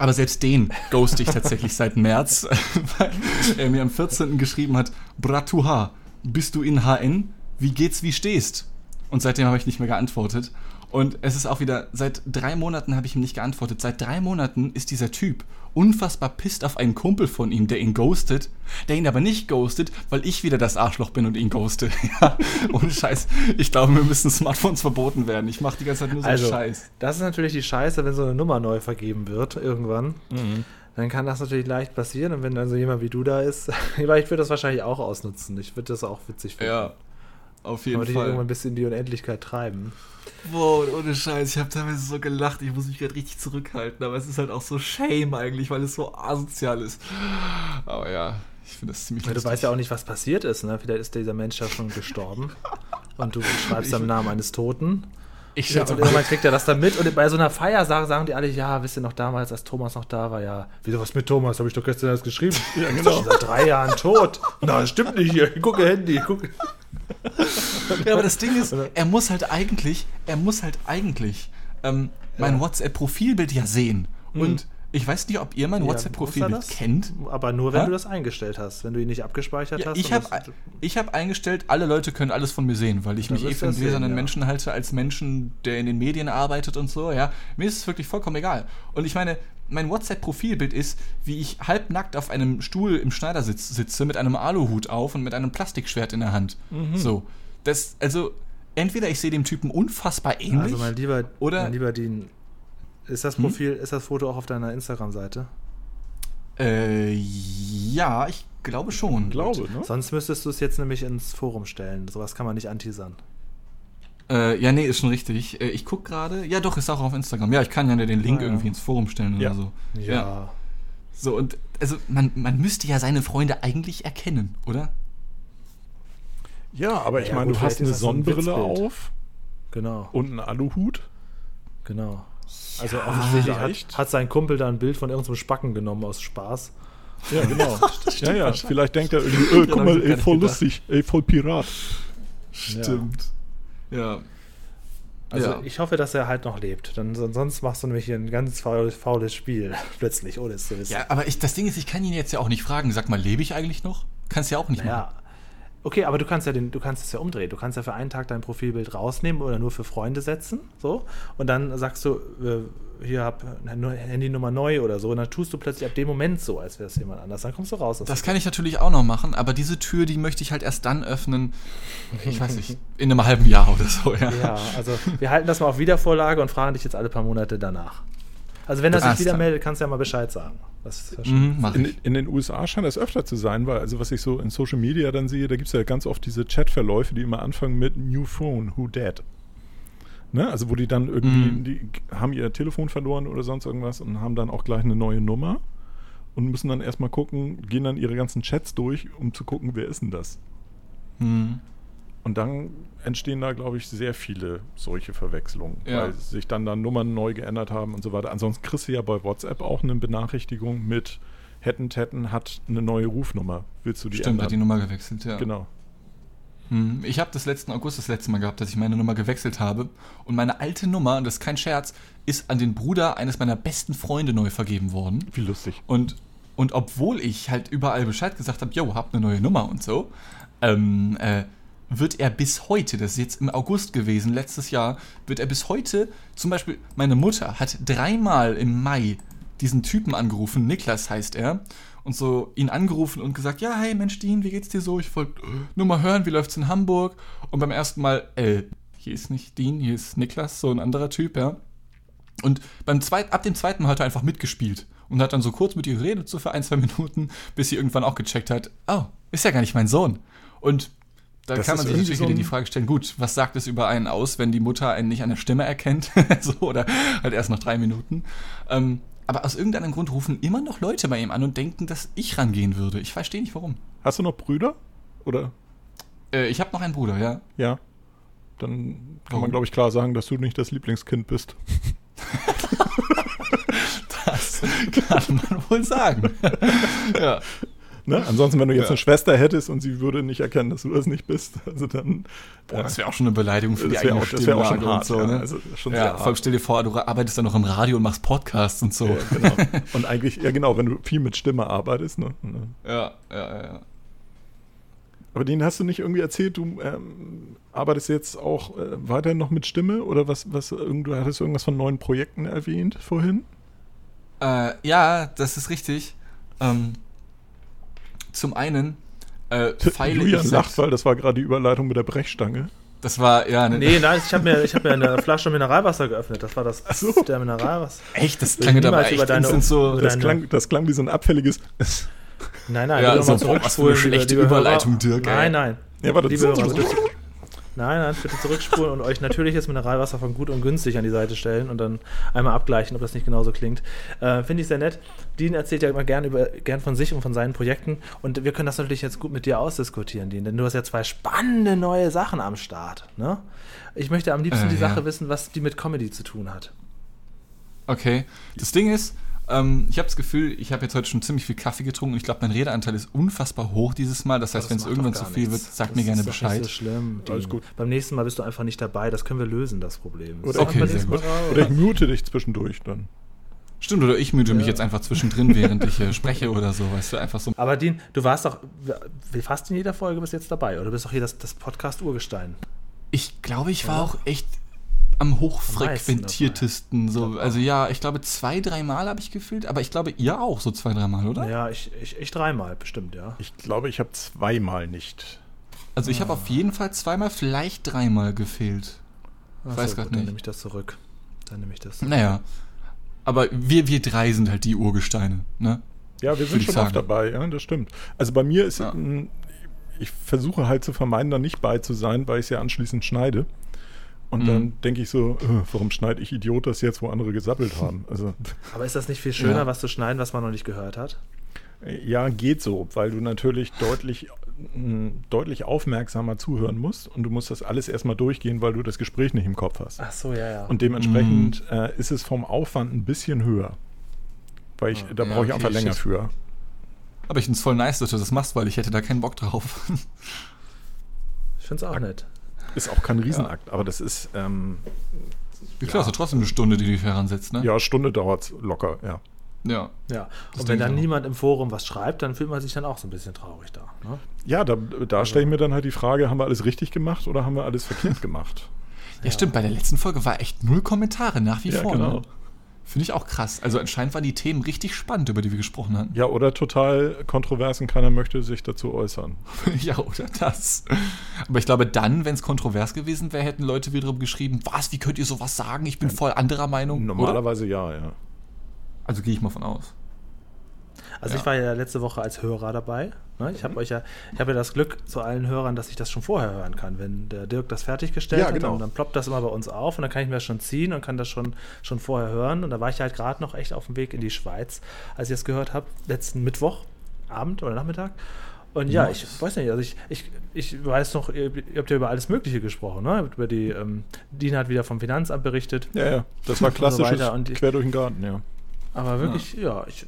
aber selbst den ghost ich tatsächlich seit März, weil er mir am 14. geschrieben hat, Bratuha, bist du in HN? Wie geht's, wie stehst? Und seitdem habe ich nicht mehr geantwortet. Und es ist auch wieder, seit drei Monaten habe ich ihm nicht geantwortet. Seit drei Monaten ist dieser Typ unfassbar pisst auf einen Kumpel von ihm, der ihn ghostet, der ihn aber nicht ghostet, weil ich wieder das Arschloch bin und ihn ghoste. Ja, ohne Scheiß. Ich glaube, wir müssen Smartphones verboten werden. Ich mache die ganze Zeit nur so Also, Scheiß. das ist natürlich die Scheiße, wenn so eine Nummer neu vergeben wird irgendwann. Mhm. Dann kann das natürlich leicht passieren. Und wenn dann so jemand wie du da ist, ich würde das wahrscheinlich auch ausnutzen. Ich würde das auch witzig finden. Ja, auf jeden die irgendwann Fall. bis in die Unendlichkeit treiben. Boah, und ohne Scheiß, ich habe teilweise so gelacht, ich muss mich gerade richtig zurückhalten, aber es ist halt auch so Shame eigentlich, weil es so asozial ist. Aber ja, ich finde das ziemlich Ja, du weißt ja auch nicht, was passiert ist. Ne? Vielleicht ist dieser Mensch ja schon gestorben. und du schreibst am Namen eines Toten. Ich Ja, und irgendwann kriegt er das dann mit und bei so einer Feier sagen, sagen die alle, ja, wisst ihr noch damals, als Thomas noch da war, ja, wieso was mit Thomas, habe ich doch gestern erst geschrieben. Ja, genau. Seit drei Jahren tot. Na, das stimmt nicht hier. Gucke Handy, gucke. Ja, aber das Ding ist, er muss halt eigentlich, er muss halt eigentlich ähm, mein WhatsApp-Profilbild ja sehen. Und ich weiß nicht, ob ihr mein Ja, WhatsApp-Profilbild kennt. Aber nur, wenn Hä? du das eingestellt hast. Wenn du ihn nicht abgespeichert Ja, hast. ich habe hab eingestellt, alle Leute können alles von mir sehen, weil ich mich eh für einen gläsernen ja. Menschen halte, als Menschen, der in den Medien arbeitet und so, ja. Mir ist es wirklich vollkommen egal. Und ich meine, mein WhatsApp-Profilbild ist, wie ich halbnackt auf einem Stuhl im Schneidersitz sitze, mit einem Aluhut auf und mit einem Plastikschwert in der Hand. Mhm. So. Das, also, entweder ich sehe dem Typen unfassbar ähnlich. Also mein lieber, Oder- mein lieber Dean, ist das Profil, ist das Foto auch auf deiner Instagram-Seite? äh, ja, ich glaube schon. Glaube, ne? Sonst müsstest du es jetzt nämlich ins Forum stellen. Sowas kann man nicht anteasern. Äh, ja, nee, ist schon richtig. Äh, ich guck gerade. Ja, doch, ist auch auf Instagram. Ja, ich kann ja den Link Ah, ja. irgendwie ins Forum stellen Ja. oder so. Ja. So, und also man, man müsste ja seine Freunde eigentlich erkennen, oder? Ja, aber ich Ja, meine, du hast eine ein Sonnenbrille Witzbild. auf Genau, und einen Aluhut. genau. Also Ja, offensichtlich vielleicht. hat, hat sein Kumpel da ein Bild von irgendeinem Spacken genommen aus Spaß. Ja, genau. ja, ja, vielleicht denkt er irgendwie, äh, guck hab mal, ey, voll lustig, ey, voll Pirat. Stimmt. Ja. Also ja. ich hoffe, dass er halt noch lebt. Dann, sonst machst du nämlich hier ein ganz faules, faules Spiel. Plötzlich, ohne es zu wissen. ja, aber ich, das Ding ist, ich kann ihn jetzt ja auch nicht fragen. Sag mal, lebe ich eigentlich noch? Kannst ja auch nicht Ja. Okay, aber du kannst ja den, du kannst es ja umdrehen. Du kannst ja für einen Tag dein Profilbild rausnehmen oder nur für Freunde setzen, so. Und dann sagst du, äh, hier hab eine Handynummer neu oder so. Und dann tust du plötzlich ab dem Moment so, als wäre es jemand anders. Dann kommst du raus. aus Das kann ich natürlich auch noch machen, aber diese Tür, die möchte ich halt erst dann öffnen, ich weiß nicht, in einem halben Jahr oder so, ja. ja, also wir halten das mal auf Wiedervorlage und fragen dich jetzt alle paar Monate danach. Also wenn das sich wieder meldet, kannst du ja mal Bescheid sagen. Das ist. Mhm, In, in den USA scheint das öfter zu sein, weil, also was ich so in Social Media dann sehe, da gibt es ja ganz oft diese Chatverläufe, die immer anfangen mit New Phone, Who Dead? Ne? Also wo die dann irgendwie, Mhm. die haben ihr Telefon verloren oder sonst irgendwas und haben dann auch gleich eine neue Nummer und müssen dann erstmal gucken, gehen dann ihre ganzen Chats durch, um zu gucken, wer ist denn das? Mhm. Und dann entstehen da, glaube ich, sehr viele solche Verwechslungen, Ja. weil sich dann da Nummern neu geändert haben und so weiter. Ansonsten kriegst du ja bei WhatsApp auch eine Benachrichtigung mit Hätten Tetten hat eine neue Rufnummer. Willst du die Stimmt, hat die ändern? Nummer gewechselt, ja. Genau. Hm, Ich habe das letzten August das letzte Mal gehabt, dass ich meine Nummer gewechselt habe. Und meine alte Nummer, und das ist kein Scherz, ist an den Bruder eines meiner besten Freunde neu vergeben worden. Wie lustig. Und, und obwohl ich halt überall Bescheid gesagt habe, yo, hab eine neue Nummer und so, ähm, äh, wird er bis heute, das ist jetzt im August gewesen, letztes Jahr, wird er bis heute, zum Beispiel, meine Mutter hat dreimal im Mai diesen Typen angerufen, Niklas heißt er, und so ihn angerufen und gesagt, ja, hey Mensch, Dean, wie geht's dir so? Ich wollte nur mal hören, wie läuft's in Hamburg? Und beim ersten Mal, äh, hier ist nicht Dean, hier ist Niklas, so ein anderer Typ, ja. Und beim zweit, ab dem zweiten Mal hat er einfach mitgespielt und hat dann so kurz mit ihr geredet, so für ein, zwei Minuten, bis sie irgendwann auch gecheckt hat, oh, ist ja gar nicht mein Sohn. Und da Das kann man sich natürlich so wieder die Frage stellen, gut, was sagt es über einen aus, wenn die Mutter einen nicht an der Stimme erkennt? so, oder halt erst nach drei Minuten. Ähm, aber aus irgendeinem Grund rufen immer noch Leute bei ihm an und denken, dass ich rangehen würde. Ich verstehe nicht warum. Hast du noch Brüder? Oder? Äh, ich habe noch einen Bruder, ja. Ja. Dann kann Warum? man, glaube ich, klar sagen, dass du nicht das Lieblingskind bist. Das kann man wohl sagen. ja. Ne? Ansonsten, wenn du jetzt Ja. eine Schwester hättest und sie würde nicht erkennen, dass du das nicht bist, also dann. Boah, das wäre auch schon eine Beleidigung für die das wäre eigene auch, das wär auch schon Stimmlage hart. und so, ja. ne? Also schon ja, vor allem stell dir vor, du arbeitest dann noch im Radio und machst Podcasts und so. Ja, genau. Und eigentlich, ja genau, wenn du viel mit Stimme arbeitest. Ne? Ja, ja, ja. Aber den hast du nicht irgendwie erzählt, du ähm, arbeitest jetzt auch äh, weiter noch mit Stimme oder was, was, du hattest irgendwas von neuen Projekten erwähnt vorhin? Äh, ja, das ist richtig. Ähm, zum einen äh, feile Julian ich lacht, weil das war gerade die Überleitung mit der Brechstange. Das war, ja, ne, Nee, nein, ich habe mir, ich hab mir eine Flasche Mineralwasser geöffnet. Das war das so. der Mineralwasser. echt, das klang aber niemals echt über deine- instant so. Das Deine- klang, das klang wie so ein abfälliges. Nein, nein, Ja, bitte so, mal boah, was für eine schlechte Überleitung, Dirk. Nein, nein. Ja, warte, Liebe so- Hörer, so- Nein, nein, bitte zurückspulen und euch natürliches Mineralwasser von gut und günstig an die Seite stellen und dann einmal abgleichen, ob das nicht genauso klingt. Äh, Finde ich sehr nett. Dean erzählt ja immer gern, über, gern von sich und von seinen Projekten und wir können das natürlich jetzt gut mit dir ausdiskutieren, Dean, denn du hast ja zwei spannende neue Sachen am Start. Ne? Ich möchte am liebsten Äh, die ja. Sache wissen, was die mit Comedy zu tun hat. Okay. Das Ding ist, ähm, ich habe das Gefühl, ich habe jetzt heute schon ziemlich viel Kaffee getrunken und ich glaube, mein Redeanteil ist unfassbar hoch dieses Mal. Das heißt, wenn es irgendwann zu viel nichts. wird, sag Das mir gerne Bescheid. Nicht so schlimm. Alles gut. Beim nächsten Mal bist du einfach nicht dabei. Das können wir lösen, das Problem. Oder, Okay, sehr gut. oder ich mute dich zwischendurch dann. Stimmt, oder ich müde mich Ja. jetzt einfach zwischendrin, während ich äh, spreche oder so, weißt du, einfach so. Aber Dean, du warst doch wie fast in jeder Folge bis jetzt dabei, oder du bist doch hier das, das Podcast-Urgestein. Ich glaube, ich war Ja. auch echt am hochfrequentiertesten. Ich So. Also ja, ich glaube, zwei, dreimal habe ich gefühlt, aber ich glaube, ihr auch so zwei, dreimal, oder? Ja, ich, ich, ich dreimal bestimmt, ja. Ich glaube, ich habe zweimal nicht. Also ich habe auf jeden Fall zweimal, vielleicht dreimal gefehlt. Ach weiß so, grad gut, Dann nicht. nehme ich das zurück. Dann nehme ich das. Naja. Aber wir, wir drei sind halt die Urgesteine, ne? Ja, wir sind ich schon sagen. oft dabei, ja, das stimmt. Also bei mir ist, Ja. m, ich versuche halt zu vermeiden, da nicht bei zu sein, weil ich es ja anschließend schneide. Und Mhm. dann denke ich so, äh, warum schneide ich Idiot das jetzt, wo andere gesappelt haben? Also Aber ist das nicht viel schöner, Ja. was zu schneiden, was man noch nicht gehört hat? ja, geht so, weil du natürlich deutlich, m, deutlich aufmerksamer zuhören musst und du musst das alles erstmal durchgehen, weil du das Gespräch nicht im Kopf hast. Ach so, ja, ja. Und dementsprechend äh, ist es vom Aufwand ein bisschen höher. Weil ich, Ah, da ja, brauche ich okay, einfach länger für. Aber ich finde es voll nice, dass du das machst, weil ich hätte da keinen Bock drauf. ich finde es auch nett. Ist auch kein Riesenakt, aber das ist, ähm, Wie klar, ist ja trotzdem eine Stunde, die du dich heransetzt, ne? ja, Stunde dauert locker, ja. Ja. Ja. Und wenn dann niemand im Forum was schreibt, dann fühlt man sich dann auch so ein bisschen traurig da. Ne? Ja, da, da stelle ich mir dann halt die Frage, haben wir alles richtig gemacht oder haben wir alles verkehrt gemacht? Ja, stimmt, bei der letzten Folge war echt null Kommentare, nach wie Ja, vor. genau. Ne? Finde ich auch krass. Also anscheinend waren die Themen richtig spannend, über die wir gesprochen hatten. Ja, oder total kontrovers und keiner möchte sich dazu äußern. ja, oder das. Aber ich glaube, dann, wenn es kontrovers gewesen wäre, hätten Leute wiederum geschrieben, was, wie könnt ihr sowas sagen? Ich bin voll anderer Meinung. Oder? Normalerweise ja, ja. Also gehe ich mal von aus. Also Ja. ich war ja letzte Woche als Hörer dabei. Ne? Ich habe euch ja, ich habe ja das Glück zu allen Hörern, dass ich das schon vorher hören kann. Wenn der Dirk das fertiggestellt Ja, hat, genau. dann, dann ploppt das immer bei uns auf und dann kann ich mir das schon ziehen und kann das schon, schon vorher hören. Und da war ich halt gerade noch echt auf dem Weg in die Schweiz, als ich das gehört habe, letzten Mittwoch, Abend oder Nachmittag. Und ja, ich weiß nicht, also ich, ich, ich weiß noch, ihr, ihr habt ja über alles Mögliche gesprochen, ne? Über die, ähm, Dina hat wieder vom Finanzamt berichtet. Ja, ja. Das war so klassisches. Und ich- quer durch den Garten, ja. Aber wirklich, ja, ich,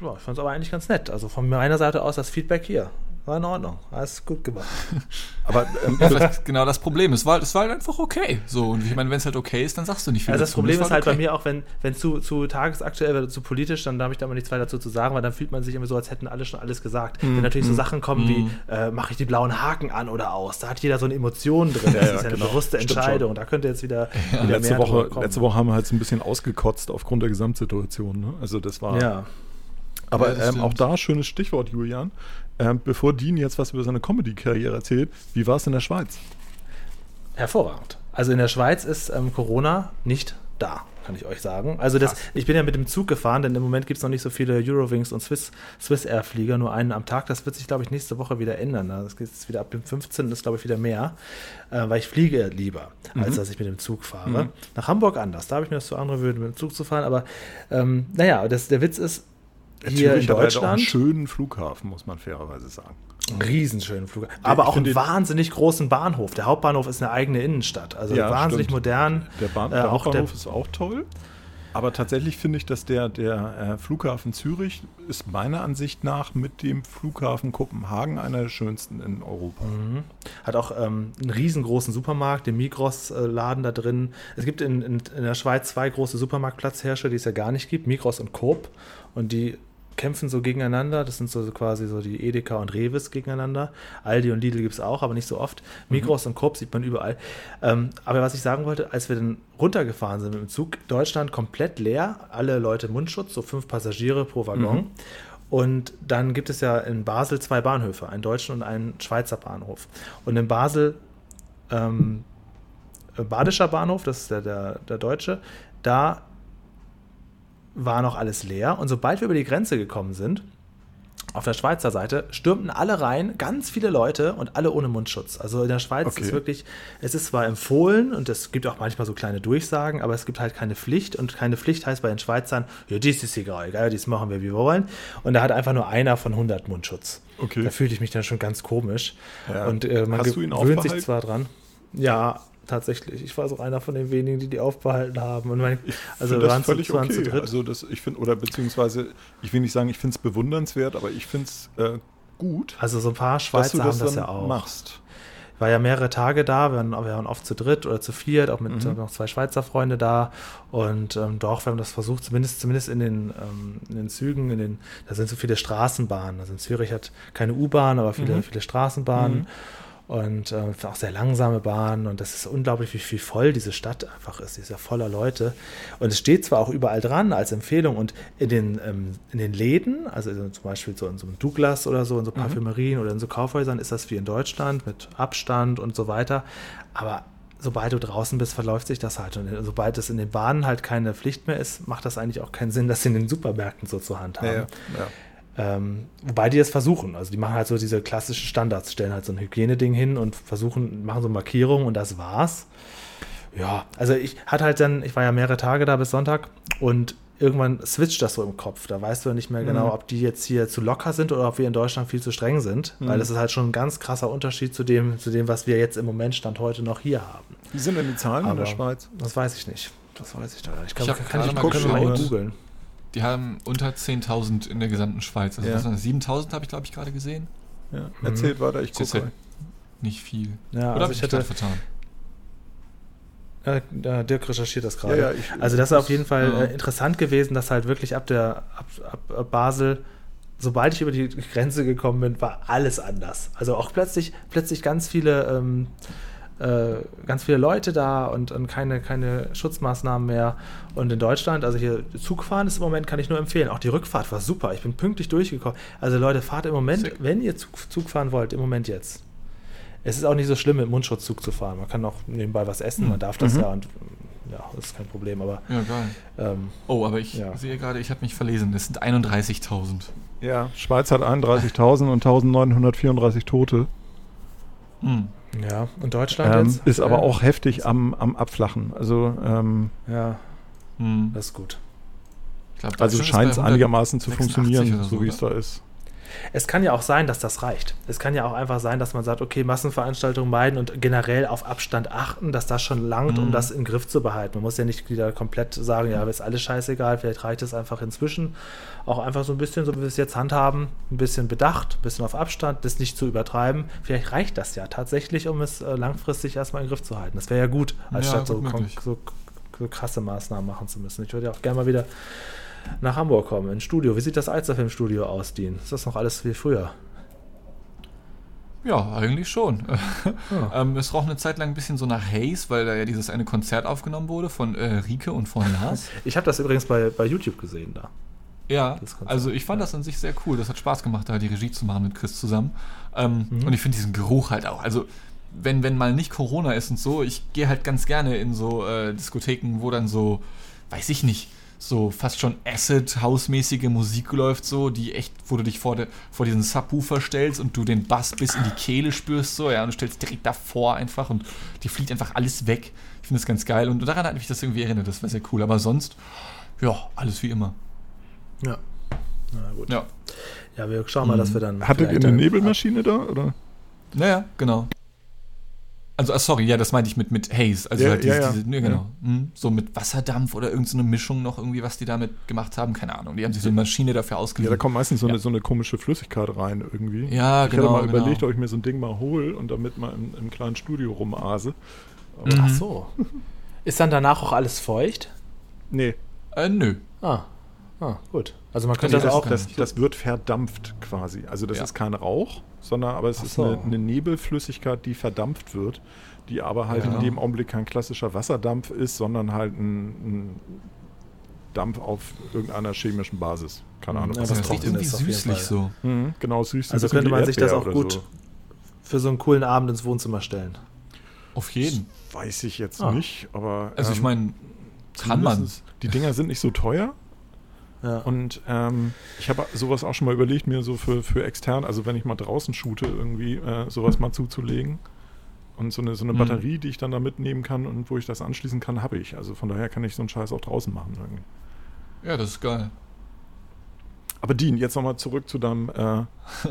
ja, ich fand es aber eigentlich ganz nett. Also von meiner Seite aus das Feedback hier. War in Ordnung. Alles gut gemacht. Aber ähm, Ja, vielleicht ist genau das Problem. Es war, es war halt einfach okay. So, und ich meine, wenn es halt okay ist, dann sagst du nicht viel. Also das dazu. Problem Es ist halt bei okay. mir auch, wenn, wenn zu, zu tagesaktuell oder zu politisch, dann habe ich da immer nichts weiter dazu zu sagen, weil dann fühlt man sich immer so, als hätten alle schon alles gesagt. Mhm. Wenn natürlich so Sachen kommen mm. wie, äh, mache ich die blauen Haken an oder aus, da hat jeder so eine Emotion drin. Das Ja, ist ja eine genau. bewusste Stimmt Entscheidung. Da könnte jetzt wieder, wieder letzte, mehr Woche, letzte Woche haben wir halt so ein bisschen ausgekotzt aufgrund der Gesamtsituation. Ne? Also das war. Ja. Aber Ja, ähm, auch da schönes Stichwort, Julian. Ähm, bevor Dean jetzt was über seine Comedy-Karriere erzählt, wie war es in der Schweiz? Hervorragend. Also in der Schweiz ist ähm, Corona nicht da, kann ich euch sagen. Also das, ich bin ja mit dem Zug gefahren, denn im Moment gibt es noch nicht so viele Eurowings und Swiss, Swiss Air Flieger, nur einen am Tag. Das wird sich, glaube ich, nächste Woche wieder ändern. Das geht jetzt wieder ab dem 15. ist, glaube ich, wieder mehr, äh, weil ich fliege lieber, als dass ich mit dem Zug fahre. Nach Hamburg anders. Da habe ich mir das zu andere Würde, mit dem Zug zu fahren. Aber ähm, naja, das, der Witz ist, hier in Zürich hat halt auch einen Deutschland, schönen Flughafen, muss man fairerweise sagen. einen riesenschönen Flug, aber ich auch einen wahnsinnig großen Bahnhof. Der Hauptbahnhof ist eine eigene Innenstadt, also Ja, wahnsinnig stimmt. modern. Der, Bahn, Äh, der auch Hauptbahnhof der- ist auch toll. Aber tatsächlich finde ich, dass der, der äh, Flughafen Zürich ist meiner Ansicht nach mit dem Flughafen Kopenhagen einer der schönsten in Europa. Mhm. Hat auch ähm, einen riesengroßen Supermarkt, den Migros-Laden da drin. Es gibt in, in, in der Schweiz zwei große Supermarktplatzherrscher, die es ja gar nicht gibt, Migros und Coop. Und die kämpfen so gegeneinander. Das sind so quasi so die Edeka und Revis gegeneinander. Aldi und Lidl gibt es auch, aber nicht so oft. Migros und Coop sieht man überall. Ähm, aber was ich sagen wollte, als wir dann runtergefahren sind mit dem Zug, Deutschland komplett leer, alle Leute Mundschutz, so fünf Passagiere pro Waggon. Und dann gibt es ja in Basel zwei Bahnhöfe, einen deutschen und einen Schweizer Bahnhof. Und in Basel, ähm, äh, Badischer Bahnhof, das ist der, der, der deutsche, da war noch alles leer. Und sobald wir über die Grenze gekommen sind, auf der Schweizer Seite stürmten alle rein, ganz viele Leute und alle ohne Mundschutz. Also in der Schweiz Okay. ist wirklich, es ist zwar empfohlen und es gibt auch manchmal so kleine Durchsagen, aber es gibt halt keine Pflicht und keine Pflicht heißt bei den Schweizern, ja, dies ist egal, egal, dies machen wir, wie wir wollen. Und da hat einfach nur einer von 100 Mundschutz. Okay. Da fühlte ich mich dann schon ganz komisch. Ja. Und äh, man gewöhnt sich zwar dran. Ja, tatsächlich. Ich war so einer von den wenigen, die die aufbehalten haben. Und mein, also wir waren, völlig zu okay. dritt. Also das, ich finde, oder beziehungsweise, ich will nicht sagen, ich finde es bewundernswert, aber ich finde es äh, gut, Also so ein paar Schweizer das haben das ja auch. machst. Ich war ja mehrere Tage da, wir waren, wir waren oft zu dritt oder zu viert, auch mit Mhm. äh, noch zwei Schweizer Freunde da. Und ähm, doch, wir haben das versucht, zumindest, zumindest in, den, ähm, in den Zügen, in den, da sind so viele Straßenbahnen. Also in Zürich hat keine U-Bahn, aber viele, Mhm. viele Straßenbahnen. Mhm. Und äh, auch sehr langsame Bahnen. Und das ist unglaublich, wie viel voll diese Stadt einfach ist. Die ist ja voller Leute. Und es steht zwar auch überall dran als Empfehlung und in den, ähm, in den Läden, also in- zum Beispiel so in so einem Douglas oder so, in so Parfümerien oder in so Kaufhäusern, ist das wie in Deutschland mit Abstand und so weiter. Aber sobald du draußen bist, verläuft sich das halt. Und sobald es in den Bahnen halt keine Pflicht mehr ist, macht das eigentlich auch keinen Sinn, das in den Supermärkten so zur Hand haben. Ja, ja. Ähm, wobei die es versuchen. Also die machen halt so diese klassischen Standards, stellen halt so ein Hygieneding hin und versuchen, machen so Markierungen und das war's. Ja, also ich hatte halt dann, ich war ja mehrere Tage da bis Sonntag und irgendwann switcht das so im Kopf. Da weißt du ja nicht mehr genau, ob die jetzt hier zu locker sind oder ob wir in Deutschland viel zu streng sind. Weil das ist halt schon ein ganz krasser Unterschied zu dem, zu dem, was wir jetzt im Moment Stand heute noch hier haben. Wie sind denn die Zahlen in der Aber- Schweiz? Das weiß ich nicht. Das weiß ich nicht. Ich kann gerade ich mal können wir mal geschaut. googeln. Die haben unter 10.000 in der gesamten Schweiz. Also Ja. was waren das? 7.000 habe ich, glaube ich, gerade gesehen. Ja. Erzählt weiter, ich gucke. halt nicht viel. Ja, Oder also habe ich hätte, vertan? Äh, Dirk recherchiert das gerade. Ja, ja, also das ist auf jeden Fall Ja. äh, interessant gewesen, dass halt wirklich ab der ab, ab, ab Basel, sobald ich über die Grenze gekommen bin, war alles anders. Also auch plötzlich plötzlich ganz viele ähm, äh, ganz viele Leute da und, und keine, keine Schutzmaßnahmen mehr. Und in Deutschland, also hier Zugfahren ist im Moment, kann ich nur empfehlen. Auch die Rückfahrt war super. Ich bin pünktlich durchgekommen. Also Leute, fahrt im Moment, Sick. wenn ihr Zug, Zug fahren wollt, im Moment jetzt. Es ist auch nicht so schlimm, mit Mundschutzzug zu fahren. Man kann auch nebenbei was essen, man darf das Mhm. ja und ja, das ist kein Problem. Aber Ja, geil. ähm, Oh, aber ich Ja. sehe gerade, ich habe mich verlesen. Das sind 31.000. Ja, Schweiz hat 31.000 und 1934 Tote. Hm. Ja, und Deutschland Ähm, jetzt? ist aber Ja. auch heftig am, am Abflachen. Also, ähm, Ja, Hm. das ist gut. Ich glaub, also scheint es einigermaßen zu 186 funktionieren, oder so wie ne? es da ist. Es kann ja auch sein, dass das reicht. Es kann ja auch einfach sein, dass man sagt, okay, Massenveranstaltungen meiden und generell auf Abstand achten, dass das schon langt, um Mhm. das im Griff zu behalten. Man muss ja nicht wieder komplett sagen, ja, ist alles scheißegal, vielleicht reicht es einfach inzwischen. Auch einfach so ein bisschen, so wie wir es jetzt handhaben, ein bisschen bedacht, ein bisschen auf Abstand, das nicht zu übertreiben. Vielleicht reicht das ja tatsächlich, um es äh, langfristig erstmal im Griff zu halten. Das wäre ja gut, anstatt so, gut kon- möglich. so, so krasse Maßnahmen machen zu müssen. Ich würde ja auch gerne mal wieder nach Hamburg kommen, ins Studio. Wie sieht das Alsterfilmstudio aus, Dean? Ist das noch alles wie früher? Ja, eigentlich schon. Ja. ähm, es roch eine Zeit lang ein bisschen so nach Haze, weil da ja dieses eine Konzert aufgenommen wurde von äh, Rike und von Lars. Ich habe das übrigens bei, bei YouTube gesehen da. Ja, also ich fand das an sich sehr cool. Das hat Spaß gemacht, da die Regie zu machen mit Chris zusammen. Ähm, Mhm. Und ich finde diesen Geruch halt auch. Also wenn, wenn mal nicht Corona ist und so, ich gehe halt ganz gerne in so äh, Diskotheken, wo dann so, weiß ich nicht, so fast schon Acid-House-mäßige Musik läuft, so, die echt, wo du dich vor, der, vor diesen Subwoofer stellst und du den Bass bis in die Kehle spürst, so, ja, und du stellst direkt davor einfach und dir fliegt einfach alles weg. Ich finde das ganz geil und daran hat mich das irgendwie erinnert, das war sehr cool. Aber sonst, ja, alles wie immer. Ja. Na gut. Ja. Ja, wir schauen mal, dass wir dann. Hattet ihr eine Nebelmaschine da? Oder? Naja, genau. Also, ah, sorry, ja, das meinte ich mit, mit Haze. Also Ja, halt ja, diese, ja. diese ne, genau. Hm, So mit Wasserdampf oder irgendeine Mischung noch irgendwie, was die damit gemacht haben. Keine Ahnung. Die haben sich so eine Maschine dafür Ja, da ausgeliehen. kommt meistens so, Ja. eine, so eine komische Flüssigkeit rein irgendwie. Ja, ich genau, hatte mal genau. überlegt, ob ich mir so ein Ding mal hole und damit mal im, im kleinen Studio rumase. Aber Mhm. Ach so. Ist dann danach auch alles feucht? Nee, äh, nö. Ah. Ah, gut. Also man könnte das das auch. das, das wird verdampft quasi. Also das Ja. ist kein Rauch, sondern aber es Ach ist so. eine, eine Nebelflüssigkeit, die verdampft wird, die aber halt Ja. in dem Augenblick kein klassischer Wasserdampf ist, sondern halt ein, ein Dampf auf irgendeiner chemischen Basis. Keine Ahnung. Ja, was das das riecht irgendwie süßlich so. Mhm, genau, süß. Also könnte man sich das auch gut So. für so einen coolen Abend ins Wohnzimmer stellen. Auf jeden. Weiß ich jetzt Ah. nicht, aber. Also, ich ähm, meine, kann man. Die Dinger sind nicht so teuer. Ja. Und ähm, ich habe sowas auch schon mal überlegt, mir so für, für extern, also wenn ich mal draußen shoote, irgendwie äh, sowas mal zuzulegen. Und so eine, so eine mhm. Batterie, die ich dann da mitnehmen kann und wo ich das anschließen kann, habe ich. Also von daher kann ich so einen Scheiß auch draußen machen. Irgendwie. Ja, das ist geil. Aber Dean, jetzt nochmal zurück zu deinem. Äh,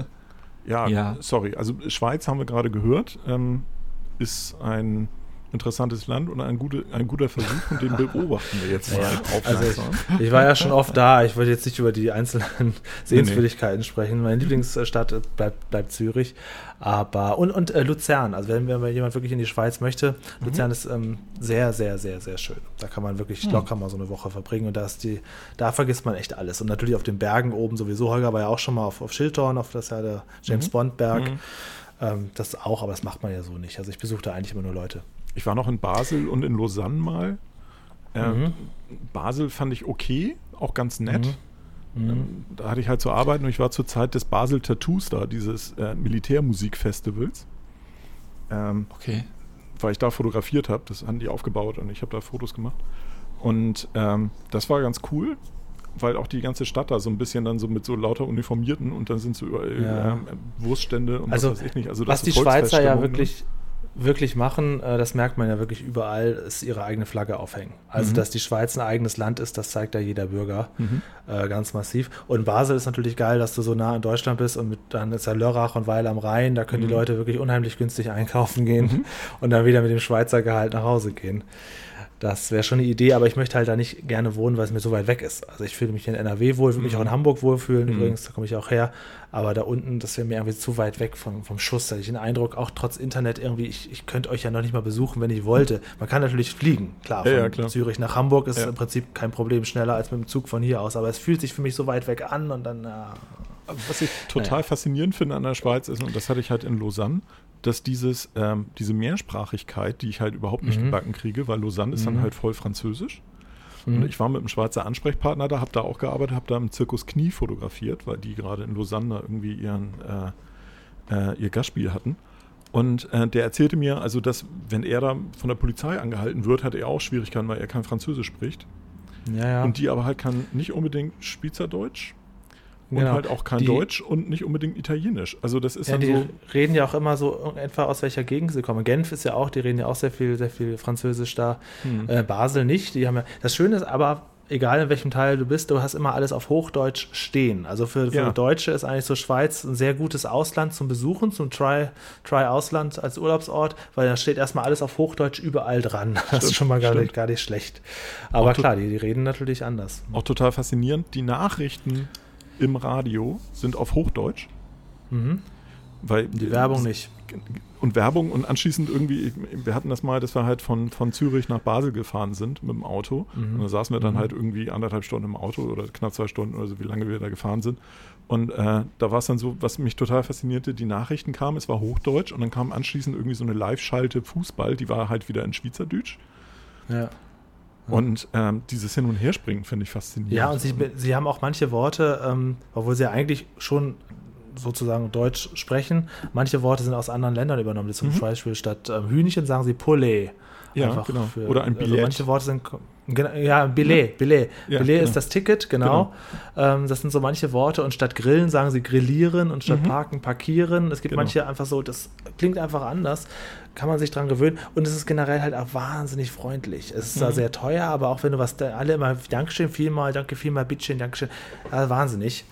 ja, ja, sorry. Also Schweiz haben wir gerade gehört. Ähm, ist ein interessantes Land und ein, gute, ein guter Versuch und den beobachten wir jetzt mal ja, aufmerksam. Also ich, ich, war ja schon oft da, ich wollte jetzt nicht über die einzelnen Sehenswürdigkeiten nee, nee. sprechen. Meine Lieblingsstadt bleibt, bleibt Zürich. Aber und, und äh, Luzern, also wenn, wenn jemand wirklich in die Schweiz möchte, mhm. Luzern ist ähm, sehr, sehr, sehr, sehr schön. Da kann man wirklich mhm. locker mal so eine Woche verbringen und da, ist die, da vergisst man echt alles. Und natürlich auf den Bergen oben sowieso. Holger war ja auch schon mal auf, auf Schildhorn, auf das ja der James mhm. Bond Berg. Mhm. Ähm, das auch, aber das macht man ja so nicht. Also ich besuche da eigentlich immer nur Leute. Ich war noch in Basel und in Lausanne mal. Ähm, mhm. Basel fand ich okay, auch ganz nett. Mhm. Ähm, da hatte ich halt zu arbeiten und ich war zur Zeit des Basel Tattoos da, dieses äh, Militärmusikfestivals. Ähm, okay. Weil ich da fotografiert habe, das haben die aufgebaut und ich habe da Fotos gemacht. Und ähm, das war ganz cool, weil auch die ganze Stadt da so ein bisschen dann so mit so lauter Uniformierten und dann sind so überall ja. ähm, Wurststände und also, was weiß ich nicht. Also was die Schweizer ja wirklich wirklich machen, äh, das merkt man ja wirklich überall, ist ihre eigene Flagge aufhängen. Also, mhm. dass die Schweiz ein eigenes Land ist, das zeigt ja jeder Bürger mhm. äh, ganz massiv. Und Basel ist natürlich geil, dass du so nah in Deutschland bist und mit, dann ist ja Lörrach und Weil am Rhein, da können mhm. die Leute wirklich unheimlich günstig einkaufen gehen mhm. und dann wieder mit dem Schweizer Gehalt nach Hause gehen. Das wäre schon eine Idee, aber ich möchte halt da nicht gerne wohnen, weil es mir so weit weg ist. Also ich fühle mich in NRW wohl, würde mich auch in Hamburg wohlfühlen, mhm. übrigens, da komme ich auch her. Aber da unten, das wäre mir irgendwie zu weit weg vom, vom Schuss. Da hatte ich den Eindruck, auch trotz Internet irgendwie, ich, ich könnte euch ja noch nicht mal besuchen, wenn ich wollte. Man kann natürlich fliegen, klar. Von ja, klar. Zürich nach Hamburg ist ja. im Prinzip kein Problem schneller als mit dem Zug von hier aus. Aber es fühlt sich für mich so weit weg an und dann. Ja. Was ich total naja. faszinierend finde an der Schweiz ist, und das hatte ich halt in Lausanne, dass dieses, ähm, diese Mehrsprachigkeit, die ich halt überhaupt nicht mhm. gebacken kriege, weil Lausanne ist dann mhm. halt voll französisch. Mhm. Und ich war mit einem Schweizer Ansprechpartner da, habe da auch gearbeitet, habe da im Zirkus Knie fotografiert, weil die gerade in Lausanne irgendwie ihren, äh, äh, ihr Gastspiel hatten. Und äh, der erzählte mir, also dass, wenn er da von der Polizei angehalten wird, hat er auch Schwierigkeiten, weil er kein Französisch spricht. Ja, ja. Und die aber halt kann nicht unbedingt Schweizerdeutsch und genau. halt auch kein die, Deutsch und nicht unbedingt Italienisch. Also das ist ja, dann die so. reden ja auch immer so etwa aus welcher Gegend sie kommen. Genf ist ja auch, die reden ja auch sehr viel, sehr viel Französisch da. Hm. Äh, Basel nicht. Die haben ja. Das Schöne ist aber, egal in welchem Teil du bist, du hast immer alles auf Hochdeutsch stehen. Also für, für ja. Deutsche ist eigentlich so Schweiz ein sehr gutes Ausland zum Besuchen, zum Try, Try Ausland als Urlaubsort, weil da steht erstmal alles auf Hochdeutsch überall dran. Das stimmt, ist schon mal gar nicht, gar nicht schlecht. Aber klar, die, die reden natürlich anders. Auch total faszinierend. Die Nachrichten im Radio sind auf Hochdeutsch. Mhm. Weil, die Werbung nicht. Und Werbung und anschließend irgendwie, wir hatten das mal, dass wir halt von, von Zürich nach Basel gefahren sind mit dem Auto. Mhm. Und da saßen wir dann mhm. halt irgendwie anderthalb Stunden im Auto oder knapp zwei Stunden oder so, wie lange wir da gefahren sind. Und äh, da war es dann so, was mich total faszinierte, die Nachrichten kamen, es war Hochdeutsch und dann kam anschließend irgendwie so eine Live-Schalte Fußball, die war halt wieder in Schweizerdeutsch. Ja. Und ähm, dieses Hin- und Herspringen finde ich faszinierend. Ja, und sie, sie haben auch manche Worte, ähm, obwohl sie ja eigentlich schon sozusagen Deutsch sprechen, manche Worte sind aus anderen Ländern übernommen. Zum mhm. Beispiel statt ähm, Hühnchen sagen sie Poulet. Ja, genau. Für, Oder ein Billett. Also manche Worte sind ja, Billet, Billet. Ja, Billet genau. ist das Ticket, genau. genau. Ähm, das sind so manche Worte und statt grillen sagen sie grillieren und statt mhm. parken parkieren. Es gibt genau. manche einfach so, das klingt einfach anders. Kann man sich dran gewöhnen und es ist generell halt auch wahnsinnig freundlich. Es ist mhm. zwar sehr teuer, aber auch wenn du was, alle immer Dankeschön vielmal, danke vielmal, bitteschön, Dankeschön, also wahnsinnig.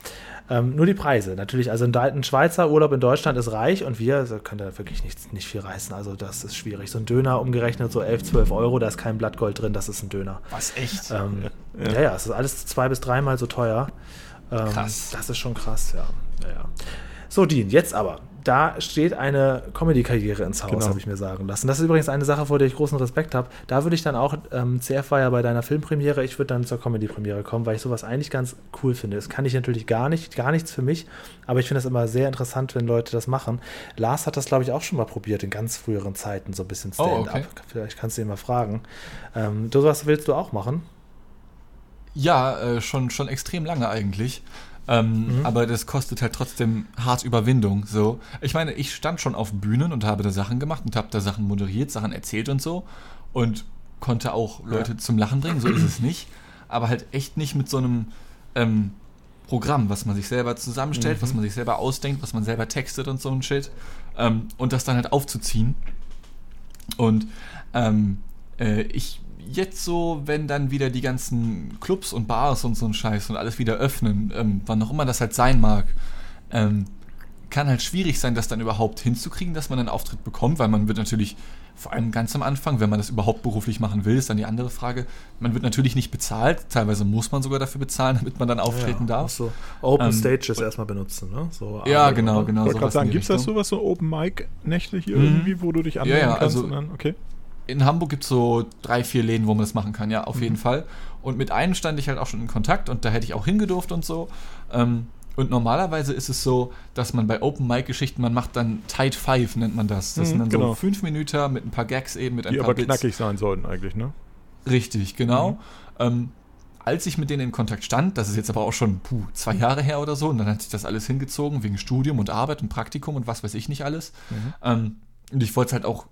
Ähm, nur die Preise natürlich. Also ein, ein, Schweizer Urlaub in Deutschland ist reich und wir also können da wirklich nicht, nicht viel reißen. Also das ist schwierig. So ein Döner umgerechnet so 11, 12 Euro, da ist kein Blattgold drin, das ist ein Döner. Was, echt? Ähm, ja. ja. ja, es ist alles zwei bis dreimal so teuer. Ähm, krass. Das ist schon krass, ja. ja, ja. So, Dean, jetzt aber da steht eine Comedy-Karriere ins Haus, genau. habe ich mir sagen lassen. Das ist übrigens eine Sache, vor der ich großen Respekt habe. Da würde ich dann auch, ähm, CF war ja bei deiner Filmpremiere, ich würde dann zur Comedy-Premiere kommen, weil ich sowas eigentlich ganz cool finde. Das kann ich natürlich gar nicht, gar nichts für mich, aber ich finde es immer sehr interessant, wenn Leute das machen. Lars hat das, glaube ich, auch schon mal probiert in ganz früheren Zeiten, so ein bisschen Stand-up. Oh, okay. Vielleicht kannst du ihn mal fragen. Ähm, du, was willst du auch machen? Ja, äh, schon, schon extrem lange eigentlich. Ähm, mhm. Aber das kostet halt trotzdem hart Überwindung. So. Ich meine, ich stand schon auf Bühnen und habe da Sachen gemacht und habe da Sachen moderiert, Sachen erzählt und so. Und konnte auch Leute ja. zum Lachen bringen, so ist es nicht. Aber halt echt nicht mit so einem ähm, Programm, was man sich selber zusammenstellt, Mhm. was man sich selber ausdenkt, was man selber textet und so ein Shit. Ähm, und das dann halt aufzuziehen. Und ähm, äh, ich jetzt so, wenn dann wieder die ganzen Clubs und Bars und so ein Scheiß und alles wieder öffnen, ähm, wann auch immer das halt sein mag, ähm, kann halt schwierig sein, das dann überhaupt hinzukriegen, dass man einen Auftritt bekommt, weil man wird natürlich, vor allem ganz am Anfang, wenn man das überhaupt beruflich machen will, ist dann die andere Frage, man wird natürlich nicht bezahlt, teilweise muss man sogar dafür bezahlen, damit man dann auftreten ja, darf. So Open Ähm, Stages erstmal benutzen, ne? So Ja, genau, oder? genau. Ich wollte gerade sagen, gibt es Richtung. sowas, so Open Mic Nächte hier Mhm. irgendwie, wo du dich anmelden ja, kannst? also- und dann, okay. In Hamburg gibt es so drei, vier Läden, wo man das machen kann, ja, auf jeden Fall. Und mit einem stand ich halt auch schon in Kontakt und da hätte ich auch hingedurft und so. Ähm, und normalerweise ist es so, dass man bei Open Mic Geschichten, man macht dann Tight Five, nennt man das. Das Mhm, sind dann genau. so fünf Minuten mit ein paar Gags eben, mit ein Die paar aber Bits. knackig sein sollten eigentlich, ne? Richtig, genau. Mhm. Ähm, als ich mit denen in Kontakt stand, das ist jetzt aber auch schon puh, zwei Jahre her oder so, und dann hat sich das alles hingezogen wegen Studium und Arbeit und Praktikum und was weiß ich nicht alles. Mhm. Ähm, und ich wollte es halt auch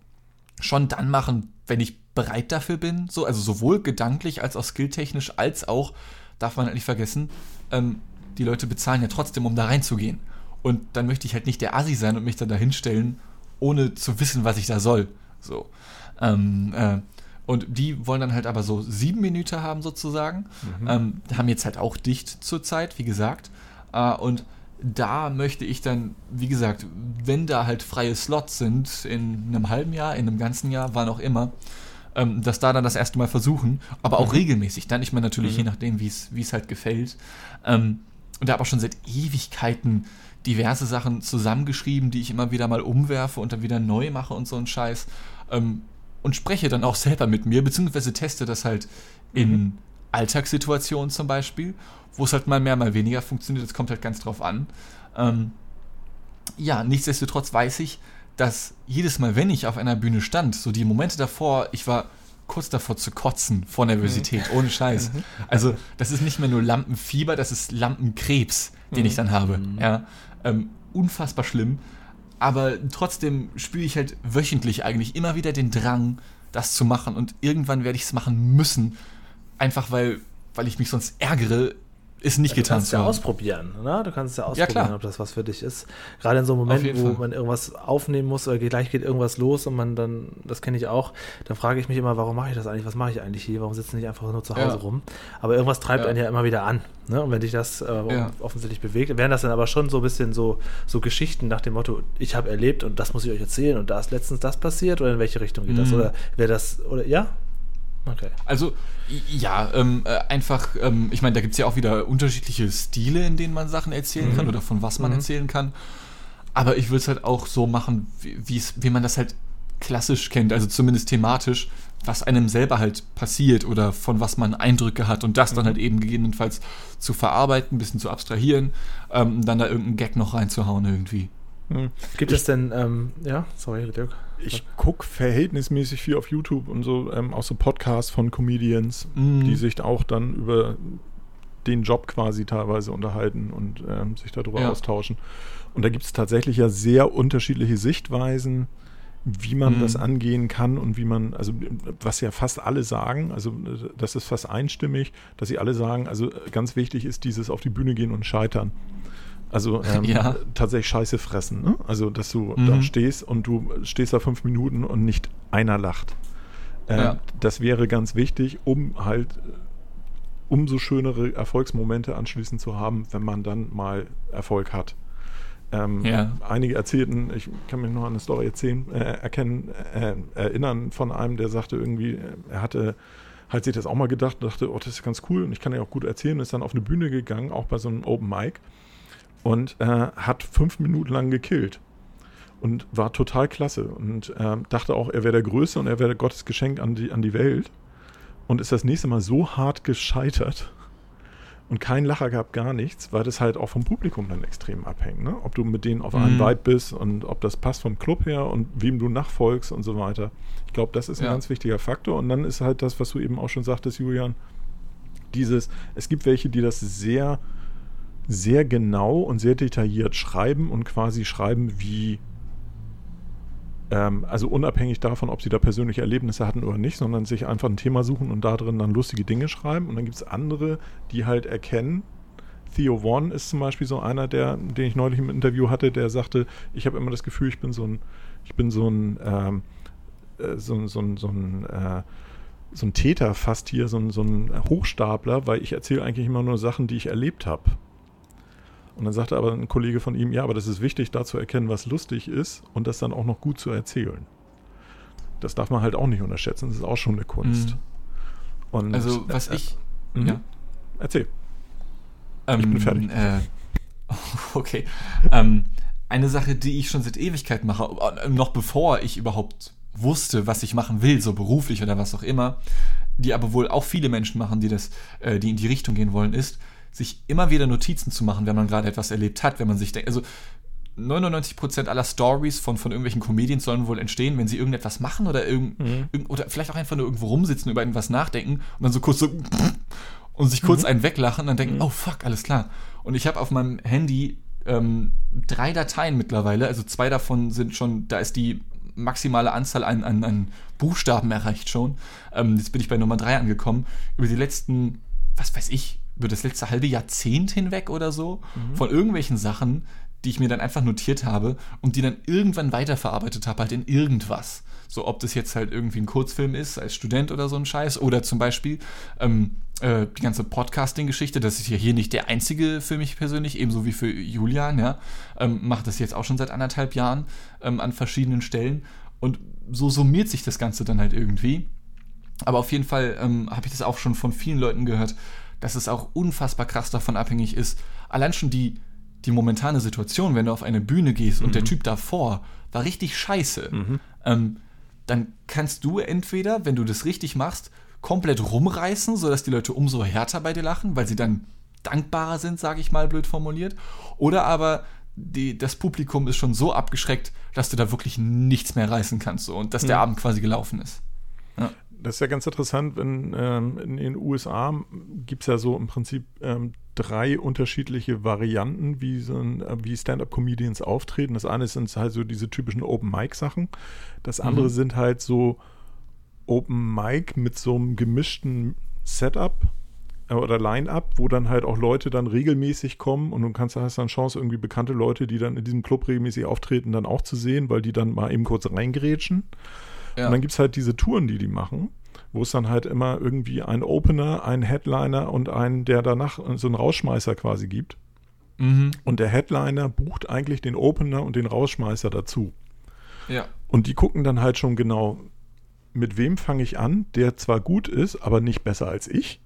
schon dann machen, wenn ich bereit dafür bin. So, also sowohl gedanklich als auch skilltechnisch, als auch, darf man halt nicht vergessen, ähm, die Leute bezahlen ja trotzdem, um da reinzugehen. Und dann möchte ich halt nicht der Assi sein und mich dann da hinstellen, ohne zu wissen, was ich da soll. So. Ähm, äh, und die wollen dann halt aber so sieben Minuten haben sozusagen. Ähm, haben jetzt halt auch dicht zurzeit, wie gesagt. Äh, und da möchte ich dann, wie gesagt, wenn da halt freie Slots sind, in einem halben Jahr, in einem ganzen Jahr, wann auch immer, ähm, dass da dann das erste Mal versuchen, aber auch regelmäßig. Dann, ich meine natürlich, je nachdem, wie es halt gefällt. Ähm, und da habe ich schon seit Ewigkeiten diverse Sachen zusammengeschrieben, die ich immer wieder mal umwerfe und dann wieder neu mache und so ein Scheiß. Ähm, und spreche dann auch selber mit mir, beziehungsweise teste das halt in Alltagssituationen zum Beispiel, wo es halt mal mehr, mal weniger funktioniert. Das kommt halt ganz drauf an. Ähm, ja, nichtsdestotrotz weiß ich, dass jedes Mal, wenn ich auf einer Bühne stand, so die Momente davor, ich war kurz davor zu kotzen vor Nervosität, ohne Scheiß. Also, das ist nicht mehr nur Lampenfieber, das ist Lampenkrebs, den ich dann habe. Ja, ähm, unfassbar schlimm. Aber trotzdem spüre ich halt wöchentlich eigentlich immer wieder den Drang, das zu machen. Und irgendwann werde ich es machen müssen. Einfach weil, weil ich mich sonst ärgere, es nicht Du getan kannst zu ja ausprobieren, ne? Du kannst ja Ja, ausprobieren, klar. ob das was für dich ist. Gerade in so einem Moment, wo Fall. man irgendwas aufnehmen muss oder gleich geht irgendwas los und man dann, das kenne ich auch, dann frage ich mich immer, warum mache ich das eigentlich? Was mache ich eigentlich hier? Warum sitze ich nicht einfach nur zu Hause Ja. rum? Aber irgendwas treibt Ja. einen ja immer wieder an. Ne? Und wenn dich das äh, Ja. offensichtlich bewegt, wären das dann aber schon so ein bisschen so, so Geschichten nach dem Motto, ich habe erlebt und das muss ich euch erzählen und da ist letztens das passiert oder in welche Richtung geht das? Mhm. Oder wäre das, oder ja? Okay. Also, ja, ähm, äh, einfach, ähm, ich meine, da gibt es ja auch wieder unterschiedliche Stile, in denen man Sachen erzählen kann oder von was man Mhm. erzählen kann. Aber ich würde es halt auch so machen, wie, wie man das halt klassisch kennt, also zumindest thematisch, was einem selber halt passiert oder von was man Eindrücke hat und das dann halt eben gegebenenfalls zu verarbeiten, ein bisschen zu abstrahieren, ähm, dann da irgendeinen Gag noch reinzuhauen irgendwie. Hm. Gibt es denn, ähm, ja, sorry, Dirk. Ich gucke verhältnismäßig viel auf YouTube und so, ähm, auch so Podcasts von Comedians, Mhm. die sich auch dann über den Job quasi teilweise unterhalten und ähm, sich darüber Ja. austauschen. Und da gibt es tatsächlich ja sehr unterschiedliche Sichtweisen, wie man Mhm. das angehen kann und wie man, also was ja fast alle sagen, also das ist fast einstimmig, dass sie alle sagen, also ganz wichtig ist dieses auf die Bühne gehen und scheitern. Also ähm, Ja. tatsächlich Scheiße fressen. Ne? Also, dass du Mhm. da stehst und du stehst da fünf Minuten und nicht einer lacht. Äh, Ja. Das wäre ganz wichtig, um halt äh, umso schönere Erfolgsmomente anschließend zu haben, wenn man dann mal Erfolg hat. Ähm, Ja. Einige erzählten, ich kann mich noch an eine Story erzählen, äh, erkennen, äh, erinnern von einem, der sagte irgendwie, er hatte halt sich das auch mal gedacht, dachte, oh, das ist ganz cool und ich kann ja auch gut erzählen, ist dann auf eine Bühne gegangen, auch bei so einem Open Mic und äh, hat fünf Minuten lang gekillt und war total klasse und ähm, dachte auch, er wäre der Größte und er wäre Gottes Geschenk an die, an die Welt und ist das nächste Mal so hart gescheitert und kein Lacher gab, gar nichts, weil das halt auch vom Publikum dann extrem abhängt. Ne? Ob du mit denen auf einem Mhm. Vibe bist und ob das passt vom Club her und wem du nachfolgst und so weiter. Ich glaube, das ist ein Ja. ganz wichtiger Faktor. Und dann ist halt das, was du eben auch schon sagtest, Julian, dieses, es gibt welche, die das sehr, sehr genau und sehr detailliert schreiben und quasi schreiben wie ähm, also unabhängig davon, ob sie da persönliche Erlebnisse hatten oder nicht, sondern sich einfach ein Thema suchen und da drin dann lustige Dinge schreiben. Und dann gibt es andere, die halt erkennen, Theo Vaughn ist zum Beispiel so einer, der, den ich neulich im Interview hatte, der sagte, ich habe immer das Gefühl, ich bin so ein, ich bin so ein, ähm, äh, so, so, so, ein, äh, so ein Täter fast hier, so so ein Hochstapler, weil ich erzähle eigentlich immer nur Sachen, die ich erlebt habe. Und dann sagte aber ein Kollege von ihm, ja, aber das ist wichtig, da zu erkennen, was lustig ist und das dann auch noch gut zu erzählen. Das darf man halt auch nicht unterschätzen, das ist auch schon eine Kunst. Mhm. Und, also, was äh, ich. Äh, ja. Erzähl. Ähm, ich bin fertig. Äh, okay. ähm, eine Sache, die ich schon seit Ewigkeit mache, äh, noch bevor ich überhaupt wusste, was ich machen will, so beruflich oder was auch immer, die aber wohl auch viele Menschen machen, die das, äh, die in die Richtung gehen wollen, ist, sich immer wieder Notizen zu machen, wenn man gerade etwas erlebt hat, wenn man sich denkt, also 99% aller Stories von, von irgendwelchen Comedians sollen wohl entstehen, wenn sie irgendetwas machen oder irgend, mhm. oder vielleicht auch einfach nur irgendwo rumsitzen, über irgendwas nachdenken und dann so kurz so und sich kurz mhm. einen weglachen und dann denken, mhm. oh fuck, alles klar. Und ich habe auf meinem Handy ähm, drei Dateien mittlerweile, also zwei davon sind schon, da ist die maximale Anzahl an, an, an Buchstaben erreicht schon. Ähm, jetzt bin ich bei Nummer drei angekommen. Über die letzten, was weiß ich, über das letzte halbe Jahrzehnt hinweg oder so, mhm. von irgendwelchen Sachen, die ich mir dann einfach notiert habe und die dann irgendwann weiterverarbeitet habe, halt in irgendwas. So, ob das jetzt halt irgendwie ein Kurzfilm ist, als Student oder so ein Scheiß, oder zum Beispiel ähm, äh, die ganze Podcasting-Geschichte, das ist ja hier nicht der einzige für mich persönlich, ebenso wie für Julian, ja. Ähm, macht das jetzt auch schon seit anderthalb Jahren ähm, an verschiedenen Stellen. Und so summiert sich das Ganze dann halt irgendwie. Aber auf jeden Fall ähm, habe ich das auch schon von vielen Leuten gehört, dass es auch unfassbar krass davon abhängig ist. Allein schon die, die momentane Situation, wenn du auf eine Bühne gehst mhm. und der mhm. Typ davor war richtig scheiße, mhm. ähm, dann kannst du entweder, wenn du das richtig machst, komplett rumreißen, sodass die Leute umso härter bei dir lachen, weil sie dann dankbarer sind, sage ich mal blöd formuliert. Oder aber die, das Publikum ist schon so abgeschreckt, dass du da wirklich nichts mehr reißen kannst so, und dass der mhm. Abend quasi gelaufen ist. Das ist ja ganz interessant, wenn ähm, in den USA gibt es ja so im Prinzip ähm, drei unterschiedliche Varianten, wie, so ein, äh, wie Stand-up-Comedians auftreten. Das eine sind halt so diese typischen Open-Mic-Sachen. Das andere mhm. sind halt so Open-Mic mit so einem gemischten Setup äh, oder Line-up, wo dann halt auch Leute dann regelmäßig kommen und du kannst hast dann Chance, irgendwie bekannte Leute, die dann in diesem Club regelmäßig auftreten, dann auch zu sehen, weil die dann mal eben kurz reingrätschen. Ja. Und dann gibt es halt diese Touren, die die machen, wo es dann halt immer irgendwie einen Opener, einen Headliner und einen, der danach so einen Rausschmeißer quasi gibt. Mhm. Und der Headliner bucht eigentlich den Opener und den Rausschmeißer dazu. Ja. Und die gucken dann halt schon genau, mit wem fange ich an, der zwar gut ist, aber nicht besser als ich.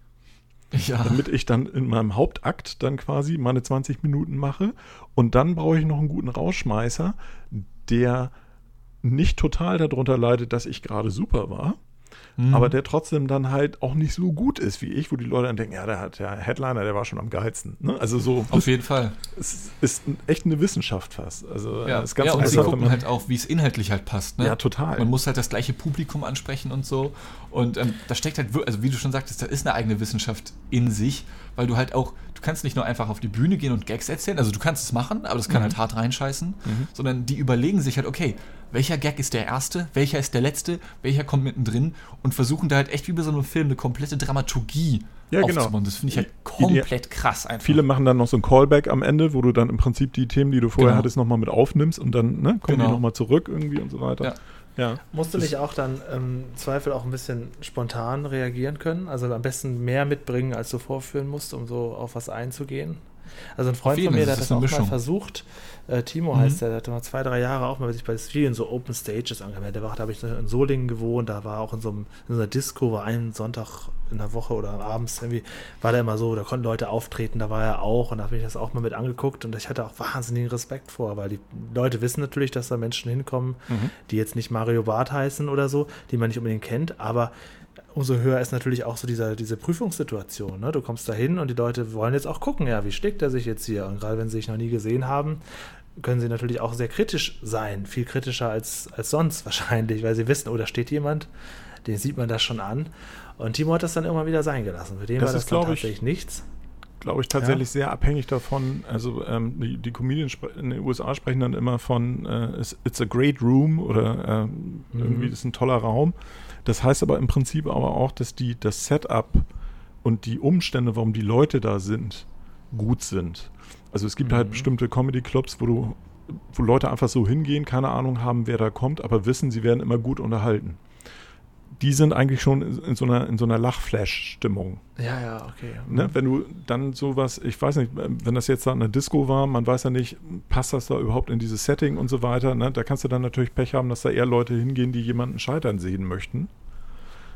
Ja. Damit ich dann in meinem Hauptakt dann quasi meine 20 Minuten mache. Und dann brauche ich noch einen guten Rausschmeißer, der nicht total darunter leidet, dass ich gerade super war, mhm. aber der trotzdem dann halt auch nicht so gut ist wie ich, wo die Leute dann denken, ja, der hat der Headliner, der war schon am geilsten. Ne? Also so. Auf jeden Fall. Es ist echt eine Wissenschaft fast. Also ja, es ist ganz ja und sie gucken halt auch, wie es inhaltlich halt passt. Ne? Ja, total. Man muss halt das gleiche Publikum ansprechen und so. Und ähm, da steckt halt, also wie du schon sagtest, da ist eine eigene Wissenschaft in sich, weil du halt auch, du kannst nicht nur einfach auf die Bühne gehen und Gags erzählen, also du kannst es machen, aber das kann mhm. halt hart reinscheißen, mhm. sondern die überlegen sich halt, okay, welcher Gag ist der erste, welcher ist der letzte, welcher kommt mittendrin und versuchen da halt echt wie bei so einem Film eine komplette Dramaturgie ja, genau. aufzubauen. Das finde ich halt komplett krass einfach. Viele machen dann noch so ein Callback am Ende, wo du dann im Prinzip die Themen, die du vorher genau. hattest, nochmal mit aufnimmst und dann ne, kommen genau. die nochmal zurück irgendwie und so weiter. Ja. Ja. Musst du nicht auch dann im Zweifel auch ein bisschen spontan reagieren können? Also am besten mehr mitbringen, als du vorführen musst, um so auf was einzugehen? Also ein Freund von mir, der hat das auch Mischung. mal versucht, äh, Timo mhm. heißt der, der hat mal zwei, drei Jahre auch mal sich bei vielen so Open Stages angemeldet. Der war, da habe ich in Solingen gewohnt, da war auch in so, einem, in so einer Disco, war einen Sonntag in der Woche oder abends irgendwie, war der immer so, da konnten Leute auftreten, da war er auch und da habe ich das auch mal mit angeguckt und ich hatte auch wahnsinnigen Respekt vor, weil die Leute wissen natürlich, dass da Menschen hinkommen, mhm. die jetzt nicht Mario Barth heißen oder so, die man nicht unbedingt kennt, aber umso höher ist natürlich auch so dieser, diese Prüfungssituation. Ne? Du kommst da hin und die Leute wollen jetzt auch gucken, ja, wie steckt er sich jetzt hier? Und gerade wenn sie sich noch nie gesehen haben, können sie natürlich auch sehr kritisch sein, viel kritischer als, als sonst wahrscheinlich, weil sie wissen, oh, da steht jemand, den sieht man das schon an. Und Timo hat das dann immer wieder sein gelassen. Für den das war das ist, dann tatsächlich ich, nichts. Glaube ich tatsächlich ja. sehr abhängig davon. Also ähm, die, die Comedians in den USA sprechen dann immer von äh, it's, a great room oder äh, mhm. irgendwie ist ein toller Raum. Das heißt aber im Prinzip aber auch, dass die das Setup und die Umstände, warum die Leute da sind, gut sind. Also es gibt halt bestimmte Comedy-Clubs, wo du, wo Leute einfach so hingehen, keine Ahnung haben, wer da kommt, aber wissen, sie werden immer gut unterhalten. Die sind eigentlich schon in so einer, in so einer Lachflash-Stimmung. Ja, ja, okay. Ne? Wenn du dann sowas, ich weiß nicht, wenn das jetzt da eine Disco war, man weiß ja nicht, passt das da überhaupt in dieses Setting und so weiter. Ne? Da kannst du dann natürlich Pech haben, dass da eher Leute hingehen, die jemanden scheitern sehen möchten.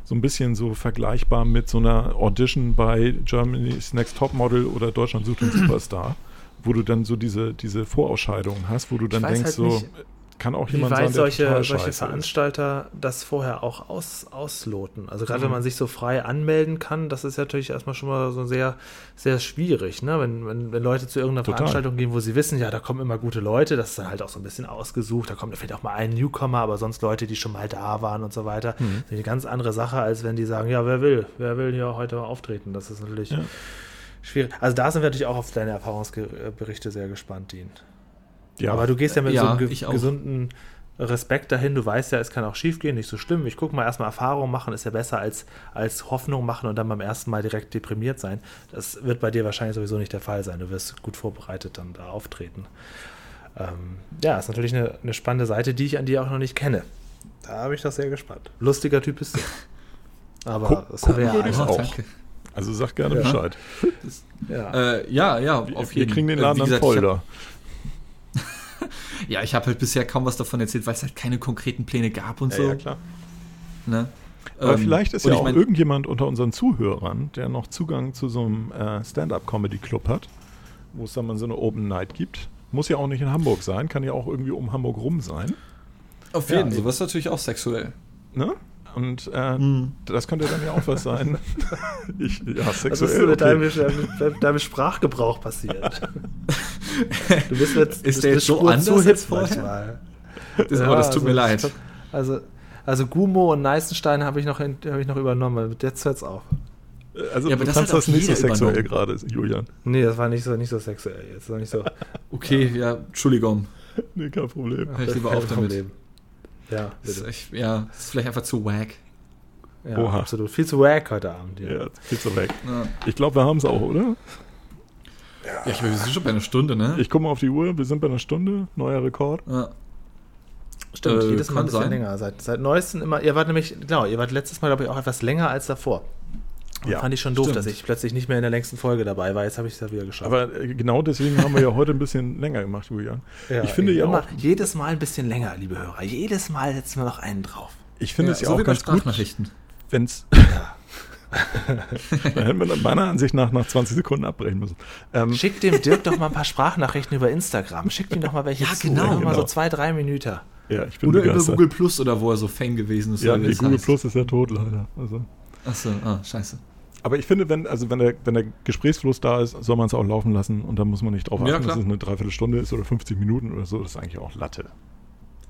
So ein bisschen so vergleichbar mit so einer Audition bei Germany's Next Topmodel oder Deutschland sucht den Superstar, wo du dann so diese, diese Vorausscheidungen hast, wo du dann denkst, halt so, nicht, kann auch Wie jemand weit sein, solche, solche scheiße ist. Veranstalter das vorher auch aus, ausloten? Also gerade Mhm. wenn man sich so frei anmelden kann, das ist ja natürlich erstmal schon mal so sehr, sehr schwierig, ne? Wenn, wenn, wenn Leute zu irgendeiner Total. Veranstaltung gehen, wo sie wissen, ja, da kommen immer gute Leute, das ist dann halt auch so ein bisschen ausgesucht, da kommt vielleicht auch mal ein Newcomer, aber sonst Leute, die schon mal da waren und so weiter. Mhm. Das ist eine ganz andere Sache, als wenn die sagen, ja, wer will, wer will hier heute auftreten? Das ist natürlich Ja. schwierig. Also da sind wir natürlich auch auf deine Erfahrungsberichte sehr gespannt, Dean. Ja, Aber du gehst ja mit Ja, so einem ge gesunden Respekt dahin. Du weißt ja, es kann auch schief gehen, nicht so schlimm. Ich gucke mal erstmal Erfahrung machen, ist ja besser als, als Hoffnung machen und dann beim ersten Mal direkt deprimiert sein. Das wird bei dir wahrscheinlich sowieso nicht der Fall sein. Du wirst gut vorbereitet dann da auftreten. Ähm, ja, ist natürlich eine, eine spannende Seite, die ich an dir auch noch nicht kenne. Da bin ich doch sehr gespannt. Lustiger Typ bist du. Aber Guck- das haben wir ja alle. auch. danke. also sag gerne Ja. Bescheid. Ja. Äh, ja, ja, Wir, auf wir jeden kriegen den Äh, Laden dann gesagt, voll ich hab- da. Ja, ich habe halt bisher kaum was davon erzählt, weil es halt keine konkreten Pläne gab und Ja, so. ja, klar. Ne? Aber Ähm, vielleicht ist ja auch mein- irgendjemand unter unseren Zuhörern, der noch Zugang zu so einem äh, Stand-Up-Comedy-Club hat, wo es dann mal so eine Open Night gibt. Muss ja auch nicht in Hamburg sein, kann ja auch irgendwie um Hamburg rum sein. Auf Ja, jeden Fall. eben. Sowas ist natürlich auch sexuell. Ne? Und äh, Mhm. das könnte dann ja auch was sein. ich, ja, Was ist sexuell. denn mit okay. deinem, mit deinem Sprachgebrauch passiert? Du bist jetzt Ist der jetzt so anders zu hip als vorher? Das, Ja, aber das tut also mir leid. Also, also Gumo und Neißenstein habe ich, noch hab ich noch übernommen. Jetzt hört's auf. Also Ja, aber du das kannst hat das auch nicht so sexuell gerade, Julian. Nee, das war nicht so, nicht so sexuell. Jetzt nicht so. Okay, ja, Entschuldigung. Nee, kein Problem. Hör ich lieber auf damit. Problem. Ja, Das ist, echt, ja, das ist vielleicht einfach zu wack. Ja, Oha. absolut. Viel zu wack heute Abend. hier. Ja, geht so weg. Ja, Ich glaube, wir haben es auch, oder? ja ich wir sind schon bei einer Stunde, ne? Ich gucke mal auf die Uhr, wir sind bei einer Stunde, neuer Rekord. ja. Stimmt, Äh, jedes Mal ein bisschen sein. länger. Seit, seit neuestem immer. Ihr wart nämlich, genau, ihr wart letztes Mal, glaube ich, auch etwas länger als davor. Und Ja, fand ich schon doof, stimmt. dass ich plötzlich nicht mehr in der längsten Folge dabei war. Jetzt habe ich es ja wieder geschafft. Aber äh, genau deswegen haben wir ja heute ein bisschen länger gemacht, Julian. Ja, ich finde ja immer, auch, jedes Mal ein bisschen länger, liebe Hörer. Jedes Mal setzen wir noch einen drauf. ich finde ja, es ja so auch ganz gut, wenn es. da hätten wir meiner Ansicht nach nach 20 Sekunden abbrechen müssen. Ähm, Schickt dem Dirk doch mal ein paar Sprachnachrichten über Instagram. Schickt ihm doch mal welche Ja, zu. genau, Einfach Mal so genau. zwei, drei Minuten. ja, ich bin Oder über. Google Plus oder wo er so Fan gewesen ist. Ja, nee, Google heißt. Plus ist ja tot leider. Also. Achso, ah, scheiße. Aber ich finde, wenn, also wenn, der, wenn der Gesprächsfluss da ist, soll man es auch laufen lassen und dann muss man nicht drauf achten, Ja, dass es eine Dreiviertelstunde ist oder 50 Minuten oder so. Das ist eigentlich auch Latte.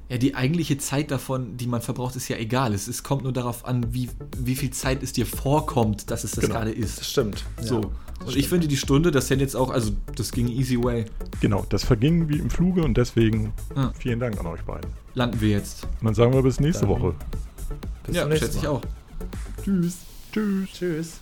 Ja, die eigentliche Zeit davon, die man verbraucht, ist ja egal. Es, es kommt nur darauf an, wie, wie viel Zeit es dir vorkommt, dass es das Genau. gerade ist. stimmt. So. und ich finde die Stunde, das sind jetzt auch, also das ging easy way. Genau, das verging wie im Fluge und deswegen Ja. vielen Dank an euch beiden. Landen wir jetzt. Und dann sagen wir bis nächste Dann- Woche. Bis ja, zum nächsten schätze ich auch. Tschüss. Tschüss. Tschüss.